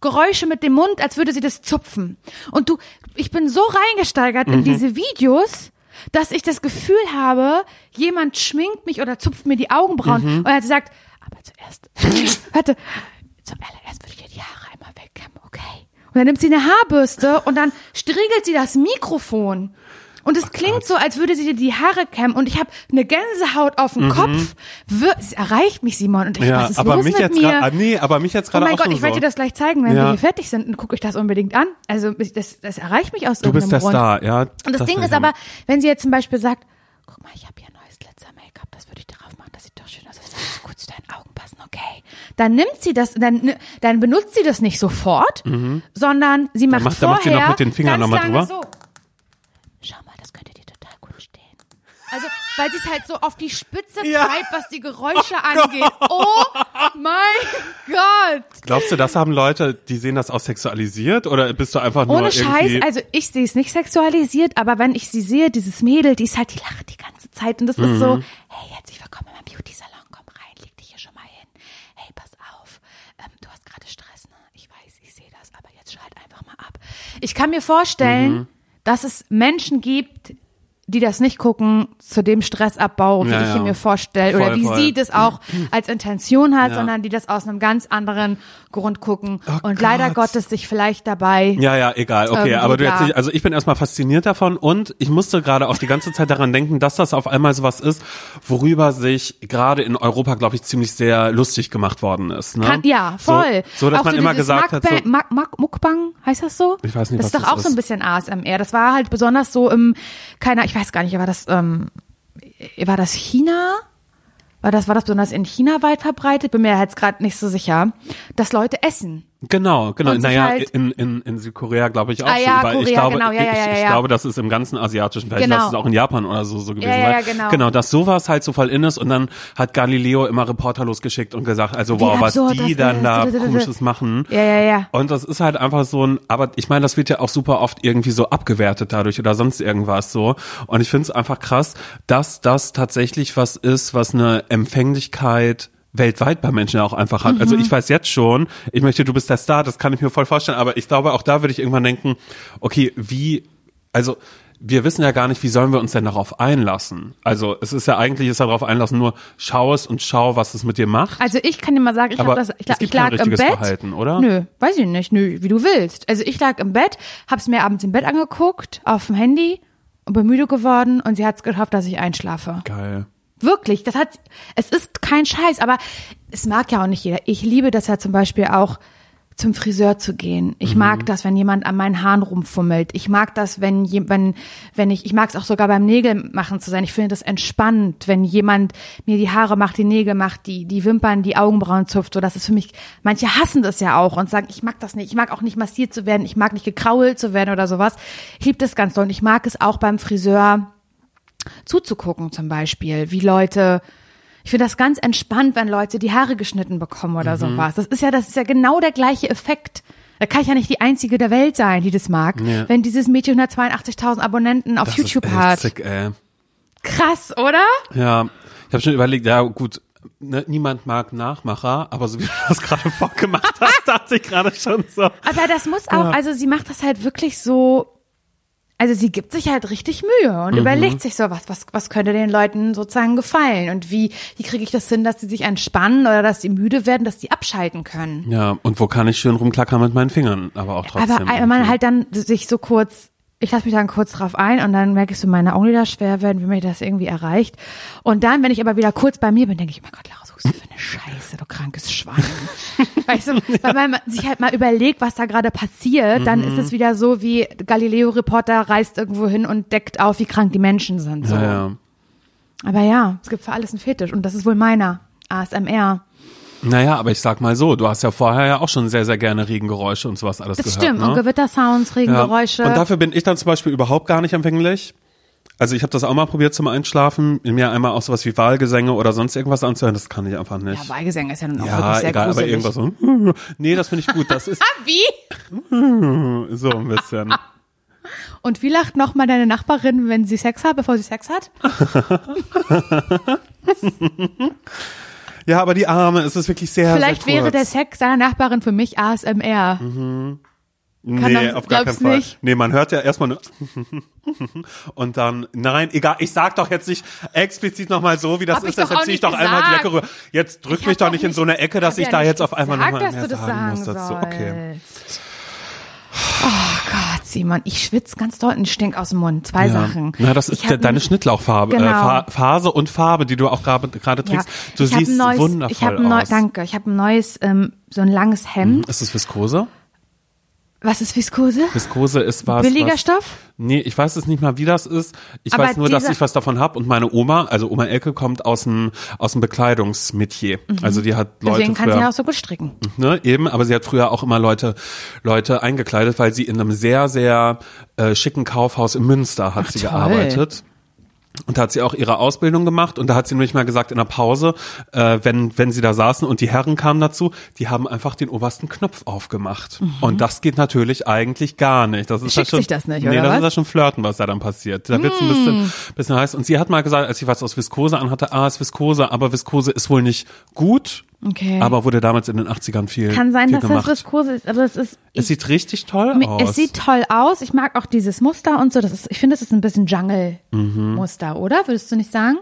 Geräusche mit dem Mund, als würde sie das zupfen. Und du, ich bin so reingesteigert in diese Videos, dass ich das Gefühl habe, jemand schminkt mich oder zupft mir die Augenbrauen. Und er hat gesagt, aber zuerst, warte, zuallererst würde ich dir die Haare einmal wegkämmen, okay? Und dann nimmt sie eine Haarbürste und dann striegelt sie das Mikrofon. Und es klingt so, als würde sie dir die Haare kämmen und ich habe eine Gänsehaut auf dem Kopf. Wir, es erreicht mich, Simon. Und ich, Ja, was ist aber los mich mit jetzt mir? ah, nee, aber mich jetzt Oh gerade mein auch Gott, ich werde dir das gleich zeigen, wenn Ja. wir hier fertig sind. Dann gucke ich das unbedingt an. Also das, das erreicht mich aus Du bist der irgendeinem Grund. Star, ja. Und das, Ding will ist aber, wenn sie jetzt zum Beispiel sagt, guck mal, ich habe hier neues Glitzer-Make-up, das würde ich darauf machen, das sieht doch schön aus, das würde gut zu deinen Augen passen, okay. Dann nimmt sie das, dann, dann benutzt sie das nicht sofort, sondern sie macht macht- dann macht sie vorher noch mit den Fingern ganz noch mal lange drüber. So. Schau mal, das könnte dir total gut stehen. Also, weil sie es halt so auf die Spitze Ja. treibt, was die Geräusche angeht. Oh mein Gott! Glaubst du, das haben Leute, die sehen das auch sexualisiert oder bist du einfach nur Ohne irgendwie Scheiß, also ich sehe es nicht sexualisiert, aber wenn ich sie sehe, dieses Mädel, die ist halt, die lacht die ganze Zeit und das ist so, Mhm. hey, herzlich willkommen in meinem Beauty-Salon, komm rein, leg dich hier schon mal hin. Hey, pass auf, ähm, du hast gerade Stress, ne? Ich weiß, ich sehe das, aber jetzt schalt einfach mal ab. Ich kann mir vorstellen, Mhm. dass es Menschen gibt, die das nicht gucken, zu dem Stressabbau, wie Ja, ich ja. ihn mir vorstelle, oder wie voll. sie das auch als Intention hat, sondern die das aus einem ganz anderen Grund gucken Oh und leider Gott. Gottes sich vielleicht dabei Ja, ja, egal. Okay, Irgendwie aber du jetzt nicht, also ich bin erstmal fasziniert davon und ich musste gerade auch die ganze Zeit daran denken, dass das auf einmal sowas ist, worüber sich gerade in Europa, glaube ich, ziemlich sehr lustig gemacht worden ist. Ne? Kann, ja, voll. So, so dass auch man so immer gesagt hat, Mukbang, so, Mak, Mak, Mukbang, heißt das so? Ich weiß nicht, Das was ist doch das auch so ist. ein bisschen ASMR. Das war halt besonders so im, keiner, ich weiß gar nicht, war das, ähm, war das China? War das, war das besonders in China weit verbreitet? Bin mir jetzt gerade nicht so sicher, dass Leute essen. Genau, genau. Naja, halt- in, in, in Südkorea glaube ich auch Ah so. ja, überall. ich Korea, glaube, genau, ja, ja, ich, ich glaube, das ist im ganzen asiatischen Feld, Genau. das ist auch in Japan oder so, so gewesen. Ja, ja, weil- genau. Genau, dass sowas halt so voll in ist und dann hat Galileo immer Reporter losgeschickt und gesagt, also Wie wow, was die dann ist. da komisches machen. Ja, ja, ja. Und das ist halt einfach so ein, aber ich meine, das wird ja auch super oft irgendwie so abgewertet dadurch oder sonst irgendwas so. Und ich finde es einfach krass, dass das tatsächlich was ist, was eine Empfänglichkeit weltweit bei Menschen auch einfach hat. Also Mhm. ich weiß jetzt schon, ich möchte, du bist der Star, das kann ich mir voll vorstellen, aber ich glaube, auch da würde ich irgendwann denken, okay, wie, also wir wissen ja gar nicht, wie sollen wir uns denn darauf einlassen? Also es ist ja eigentlich, ist darauf einlassen, nur schau es und schau, was es mit dir macht. Also ich kann dir mal sagen, ich, Aber hab das, ich, gibt ich lag im Bett. Verhalten, oder? Nö, weiß ich nicht. Nö, wie du willst. Also ich lag im Bett, hab's mir abends im Bett angeguckt, auf dem Handy und bin müde geworden und sie hat's gehofft, dass ich einschlafe. Geil. Wirklich, das hat, es ist kein Scheiß, aber es mag ja auch nicht jeder. Ich liebe das ja zum Beispiel auch, zum Friseur zu gehen. Ich mag das, wenn jemand an meinen Haaren rumfummelt. Ich mag das, wenn, je- wenn, wenn ich, ich mag es auch sogar beim Nägel machen zu sein. Ich finde das entspannend, wenn jemand mir die Haare macht, die Nägel macht, die, die Wimpern, die Augenbrauen zupft. So, das ist für mich, manche hassen das ja auch und sagen, ich mag das nicht. Ich mag auch nicht massiert zu werden. Ich mag nicht gekrault zu werden oder sowas. Ich liebe das ganz doll. Und ich mag es auch beim Friseur, zuzugucken zum Beispiel, wie Leute, ich finde das ganz entspannt, wenn Leute die Haare geschnitten bekommen oder sowas. Das ist ja, das ist ja genau der gleiche Effekt. Da kann ich ja nicht die einzige der Welt sein, die das mag, Ja. wenn dieses Mädchen 182.000 Abonnenten auf Das YouTube ist echt hat. Sick, ey. Krass, oder? Ja, ich habe schon überlegt, ja gut, ne, niemand mag Nachmacher, aber so wie du das gerade vorgemacht hast, dachte ich gerade schon so. Aber das muss auch, Ja. also sie macht das halt wirklich so, also sie gibt sich halt richtig Mühe Mhm. und überlegt sich so, was, was, was könnte den Leuten sozusagen gefallen und wie, wie kriege ich das hin, dass sie sich entspannen oder dass sie müde werden, dass sie abschalten können. Ja, und wo kann ich schön rumklackern mit meinen Fingern, aber auch trotzdem. Aber wenn man halt dann sich so kurz, ich lasse mich dann kurz drauf ein und dann merke ich so, meine Augenlider schwer werden, wie mir das irgendwie erreicht. Und dann, wenn ich aber wieder kurz bei mir bin, denke ich, mein Gott, Lara, was du für eine Scheiße, du krankes Schwein. weißt du, weil man sich halt mal überlegt, was da gerade passiert, dann ist es wieder so, wie Galileo-Reporter reist irgendwo hin und deckt auf, wie krank die Menschen sind. So. ja, ja. Aber ja, es gibt für alles einen Fetisch und das ist wohl meiner. ASMR. Naja, aber ich sag mal so, du hast ja vorher ja auch schon sehr, sehr gerne Regengeräusche und sowas alles Das gehört. stimmt. Ne? Und Gewittersounds, Regengeräusche. Ja. Und dafür bin ich dann zum Beispiel überhaupt gar nicht empfänglich. Also ich habe das auch mal probiert zum Einschlafen, mir einmal auch sowas wie Wahlgesänge oder sonst irgendwas anzuhören, das kann ich einfach nicht. ja, Weigesänge ist ja nun auch Ja, wirklich sehr egal, aber gruselig. irgendwas so. Nee, das finde ich gut. Das ist Ah, wie? so ein bisschen. Und wie lacht nochmal deine Nachbarin, wenn sie Sex hat, bevor sie Sex hat? Ja, aber die Arme, es ist wirklich sehr, Vielleicht sehr wäre der Sex deiner Nachbarin für mich ASMR. Nee, das- auf gar keinen Fall. nicht? Nee, man hört ja erstmal nur und dann, nein, egal, ich sag doch jetzt nicht explizit nochmal so, wie das Hab ist, ich doch deshalb auch ziehe ich doch einmal die gesagt. Decke rüber. Jetzt drück Ich mich doch nicht in so eine Ecke, dass ich ja da jetzt auf einmal gesagt, nochmal mehr du das sagen sagen muss dazu. Okay. Oh Gott, Simon, ich schwitze ganz doll und stink aus dem Mund. Zwei Ja. Sachen. Na, das ist de deine ein- Schnittlauchfarbe, Genau. äh, Phase und Farbe, die du auch gerade gerade Ja, trägst. Du ich siehst neues, wundervoll ich hab ein neu, aus. Danke, ich habe ein neues, ähm, so ein langes Hemd. Ist es Viskose? Was ist Viskose? Viskose ist was. Billiger was, Stoff? Nee, ich weiß es nicht mal, wie das ist. Ich Aber weiß nur, dass ich was davon hab und meine Oma, also Oma Elke, kommt aus dem aus dem Bekleidungsmetier. Also die hat Leute Deswegen kann sie früher, ja auch so gut stricken. ne, eben, aber sie hat früher auch immer Leute Leute eingekleidet, weil sie in einem sehr sehr äh, schicken Kaufhaus in Münster hat sie toll. gearbeitet. Und da hat sie auch ihre Ausbildung gemacht und da hat sie nämlich mal gesagt in der Pause, äh, wenn, wenn sie da saßen und die Herren kamen dazu, die haben einfach den obersten Knopf aufgemacht. Und das geht natürlich eigentlich gar nicht. Das ist Mhm. Schickt ja schon, sich das nicht, nee, oder das was? ist ja schon Flirten, was da dann passiert. Da wird's ein bisschen, bisschen heiß. Und sie hat mal gesagt, als sie was aus Viskose anhatte, ah, ist Viskose, aber Viskose ist wohl nicht gut, Okay. aber wurde damals in den 80ern viel, Kann sein, viel dass gemacht. das Viskose ist, aber es ist, es sieht richtig toll Mi- aus. Es sieht toll aus. Ich mag auch dieses Muster und so. Das ist, ich finde, das ist ein bisschen Jungle-Muster, oder? Würdest du nicht sagen?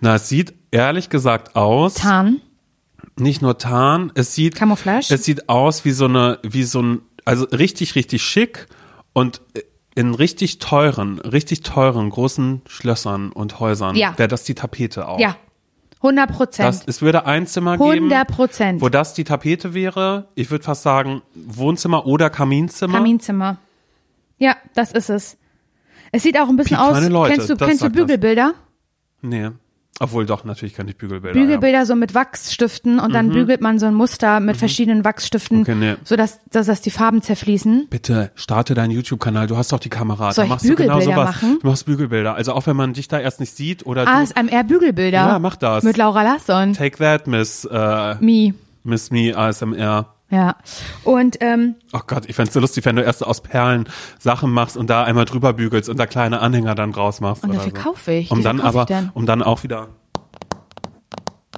Na, es sieht ehrlich gesagt aus. Tarn. nicht nur Tarn, es sieht Camouflage? Es sieht aus wie so eine wie so ein also richtig richtig schick und in richtig teuren, richtig teuren großen Schlössern und Häusern Ja. wäre das die Tapete auch. Ja. 100 Das, Prozent. es würde ein Zimmer geben, 100 Prozent. wo das die Tapete wäre. Ich würde fast sagen Wohnzimmer oder Kaminzimmer. Kaminzimmer. Ja, das ist es. Es sieht auch ein bisschen Piep, aus. Leute, kennst du, das kennst du sagt das. Bügelbilder? Nee. Obwohl doch, natürlich kann ich Bügelbilder. Bügelbilder so mit Wachsstiften und dann bügelt man so ein Muster mit verschiedenen Wachsstiften, Mhm. Okay, nee. sodass, dass, dass die Farben zerfließen. Ja. Bitte starte deinen YouTube-Kanal. Du hast doch die Kamera. Soll Da machst du genau Bügelbilder sowas. machen? Du machst Bügelbilder. Also auch wenn man dich da erst nicht sieht oder du. ASMR Bügelbilder. Ja, mach das. Mit Laura Lasson. Take that, Miss, äh, Me. Miss Me ASMR. Ja. Und ähm, Oh Gott, ich fänd's so lustig, wenn du erst aus Perlen Sachen machst und da einmal drüber bügelst und da kleine Anhänger dann draus machst. Und dafür so. kaufe ich. Um dann aber, denn? um dann auch wieder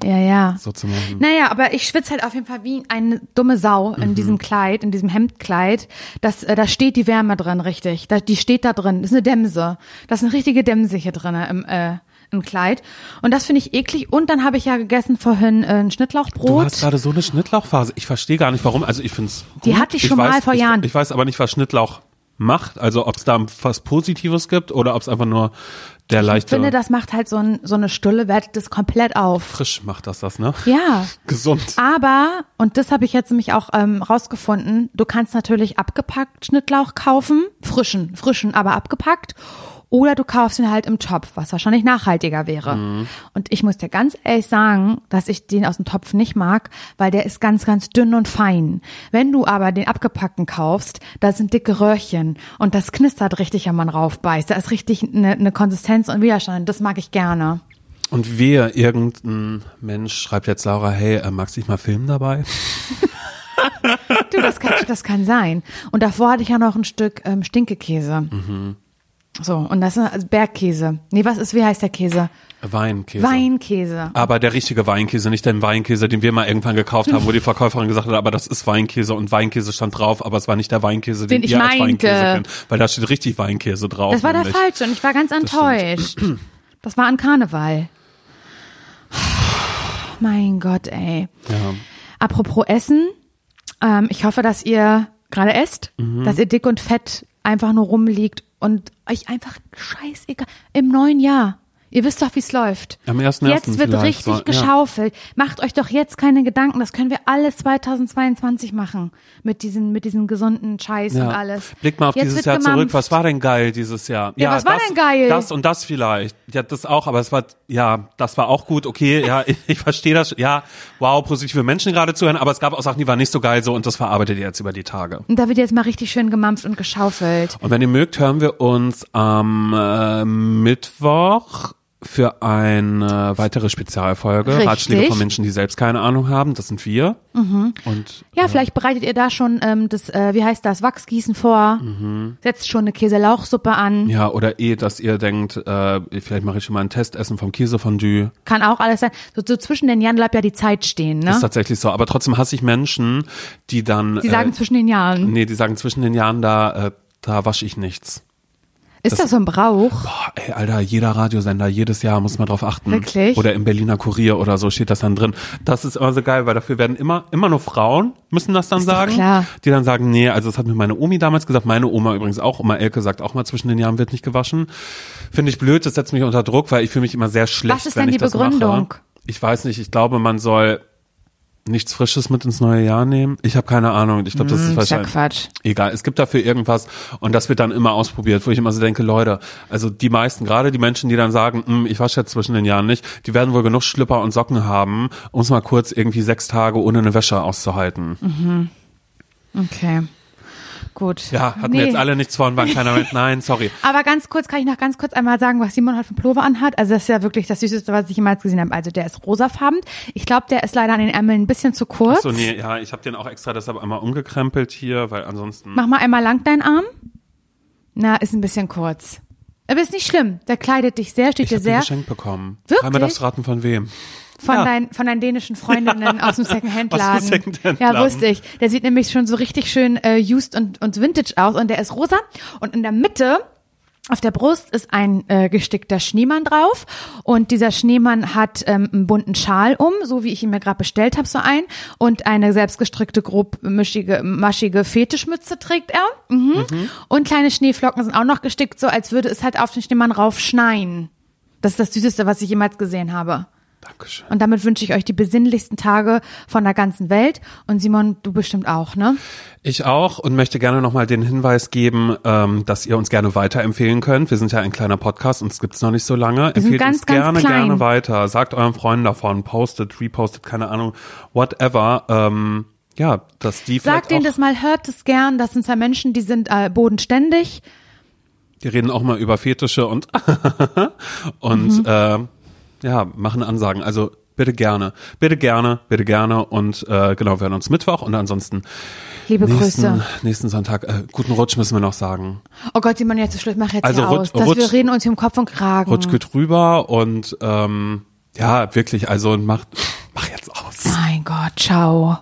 ja, ja. so zu machen. Naja, aber ich schwitze halt auf jeden Fall wie eine dumme Sau Mhm. in diesem Kleid, in diesem Hemdkleid. Das, äh, da steht die Wärme drin, richtig. Da, die steht da drin. Das ist eine Dämse. Das ist eine richtige Dämse hier drin im, äh, im Kleid. Und das finde ich eklig. Und dann habe ich ja gegessen vorhin äh, ein Du Schnittlauchbrot. hast gerade so eine Schnittlauchphase. Ich verstehe gar nicht, warum. Also ich find's Die gut. hatte ich schon weiß, mal vor ich, Jahren. Ich weiß aber nicht, was Schnittlauch macht. Also ob es da was Positives gibt oder ob es einfach nur der ich leichte finde, das macht halt so, ein, so eine Stulle, wertet das komplett auf. frisch macht das das, ne? Ja. Gesund. Aber, und das habe ich jetzt nämlich auch ähm, rausgefunden, du kannst natürlich abgepackt Schnittlauch kaufen, frischen, frischen, aber abgepackt. Oder du kaufst ihn halt im Topf, was wahrscheinlich nachhaltiger wäre. Und ich muss dir ganz ehrlich sagen, dass ich den aus dem Topf nicht mag, weil der ist ganz, ganz dünn und fein. Wenn du aber den abgepackten kaufst, da sind dicke Röhrchen und das knistert richtig, wenn man raufbeißt. Da ist richtig eine, eine Konsistenz und Widerstand. Das mag ich gerne. Und wer irgendein Mensch schreibt jetzt Laura, hey, äh, magst du dich mal filmen dabei? Du, das kann, das kann sein. Und davor hatte ich ja noch ein Stück ähm, Stinkekäse. So, und das ist also Bergkäse. Nee, was ist, wie heißt der Käse? Weinkäse. Weinkäse. Aber der richtige Weinkäse, nicht den Weinkäse, den wir mal irgendwann gekauft haben, wo die Verkäuferin gesagt hat, aber das ist Weinkäse und Weinkäse stand drauf, aber es war nicht der Weinkäse, den, Den ich ihr als meinte. Weinkäse kennt, weil da steht richtig Weinkäse drauf. Das war der nämlich. falsche und ich war ganz enttäuscht. Das war an Karneval. Mein Gott, ey. Ja. Apropos Essen, ähm, ich hoffe, dass ihr gerade esst, Mhm. dass ihr dick und fett einfach nur rumliegt und euch einfach scheißegal im neuen Jahr. Ihr wisst doch, wie es läuft. Am 1.1. Jetzt wird richtig ja. geschaufelt. Macht euch doch jetzt keine Gedanken. Das können wir alles 2022 machen. Mit diesen, mit diesen gesunden Scheiß und alles. Blick mal auf Jetzt dieses Jahr zurück. gemampft. Was war denn geil dieses Jahr? Ja, was war das, denn geil? Das und das vielleicht. Ja, das auch, aber es war, ja, das war auch gut. Okay, ja, ich, ich verstehe das. Ja, wow, positive Menschen gerade zuhören, aber es gab auch Sachen, die waren nicht so geil so und das verarbeitet ihr jetzt über die Tage. Und da wird jetzt mal richtig schön gemampft und geschaufelt. Und wenn ihr mögt, hören wir uns am äh, Mittwoch für eine weitere Spezialfolge. Richtig. Ratschläge von Menschen, die selbst keine Ahnung haben. Das sind wir. Mhm. Und Ja, vielleicht bereitet ihr da schon ähm, das, äh, wie heißt das, Wachsgießen vor. Setzt schon eine Käselauchsuppe an. ja, oder eh, dass ihr denkt, äh, vielleicht mache ich schon mal ein Testessen vom Käsefondue. Kann auch alles sein. So, so zwischen den Jahren bleibt ja die Zeit stehen, ne? Ist tatsächlich so. Aber trotzdem hasse ich Menschen, die dann. Die sagen äh, zwischen den Jahren. Nee, die sagen zwischen den Jahren, da, äh, da wasche ich nichts. Ist das, so ein Brauch? Boah, ey, Alter, jeder Radiosender, jedes Jahr muss man drauf achten. Wirklich? Oder im Berliner Kurier oder so steht das dann drin. Das ist immer so geil, weil dafür werden immer, immer nur Frauen müssen das dann Ist sagen. klar. Die dann sagen, nee, also das hat mir meine Omi damals gesagt, meine Oma übrigens auch, Oma Elke sagt auch mal, zwischen den Jahren wird nicht gewaschen. Finde ich blöd, das setzt mich unter Druck, weil ich fühle mich immer sehr schlecht, Was ist wenn denn die das Begründung? mache. Ich weiß nicht, ich glaube, man soll nichts Frisches mit ins neue Jahr nehmen. Ich habe keine Ahnung. Ich glaube, das ist Hm, ist ja wahrscheinlich Quatsch. egal. Es gibt dafür irgendwas und das wird dann immer ausprobiert, wo ich immer so denke, Leute, also die meisten, gerade die Menschen, die dann sagen, "Hm, ich wasche jetzt zwischen den Jahren nicht, die werden wohl genug Schlipper und Socken haben, um es mal kurz irgendwie sechs Tage ohne eine Wäsche auszuhalten. Okay. Gut. Ja, hatten Nee. jetzt alle nichts von, waren keiner mit, nein, sorry. Aber ganz kurz, kann ich noch ganz kurz einmal sagen, was Simon heute für Pullover anhat? Also das ist ja wirklich das Süßeste, was ich jemals gesehen habe. Also der ist rosafarben. Ich glaube, der ist leider an den Ärmeln ein bisschen zu kurz. So, nee, ja, ich habe den auch extra deshalb einmal umgekrempelt hier, weil ansonsten. Mach mal einmal lang deinen Arm. Na, ist ein bisschen kurz. Aber ist nicht schlimm. Der kleidet dich sehr, steht Ich dir habe den sehr. geschenkt bekommen. Wirklich? Darfst du raten von wem. Von, Ja. dein, von deinen dänischen Freundinnen aus dem Aus dem Secondhand-Laden. Secondhand-Laden. Ja, wusste ich. Der sieht nämlich schon so richtig schön äh, used und, und vintage aus und der ist rosa. Und in der Mitte auf der Brust ist ein äh, gestickter Schneemann drauf und dieser Schneemann hat ähm, einen bunten Schal um, so wie ich ihn mir gerade bestellt habe, so ein und eine selbstgestrickte, grob mischige, maschige Fetischmütze trägt er. Mhm. Und kleine Schneeflocken sind auch noch gestickt, so als würde es halt auf den Schneemann raufschneien. Das ist das Süßeste, was ich jemals gesehen habe. Dankeschön. Und damit wünsche ich euch die besinnlichsten Tage von der ganzen Welt. Und Simon, du bestimmt auch, ne? Ich auch und möchte gerne nochmal den Hinweis geben, ähm, dass ihr uns gerne weiterempfehlen könnt. Wir sind ja ein kleiner Podcast, uns gibt's noch nicht so lange. Empfehlt ganz, uns ganz gerne, klein. gerne weiter. Sagt euren Freunden davon, postet, repostet, keine Ahnung, whatever. Ähm, ja, dass die vielleicht Sagt denen das mal, hört es gern. Das sind zwei Menschen, die sind äh, bodenständig. die reden auch mal über Fetische und und Mhm. äh, ja, machen Ansagen. Also bitte gerne, bitte gerne, bitte gerne und äh, genau, wir hören uns Mittwoch und ansonsten Liebe nächsten, Grüße. nächsten Sonntag, äh, guten Rutsch müssen wir noch sagen. Oh Gott, Simon, jetzt ist Schluss. Mach jetzt Also hier rutsch- aus. Dass rutsch- wir reden uns hier im Kopf und Kragen. Rutsch gut rüber und ähm, ja, wirklich, also mach, mach jetzt aus. Mein Gott, ciao.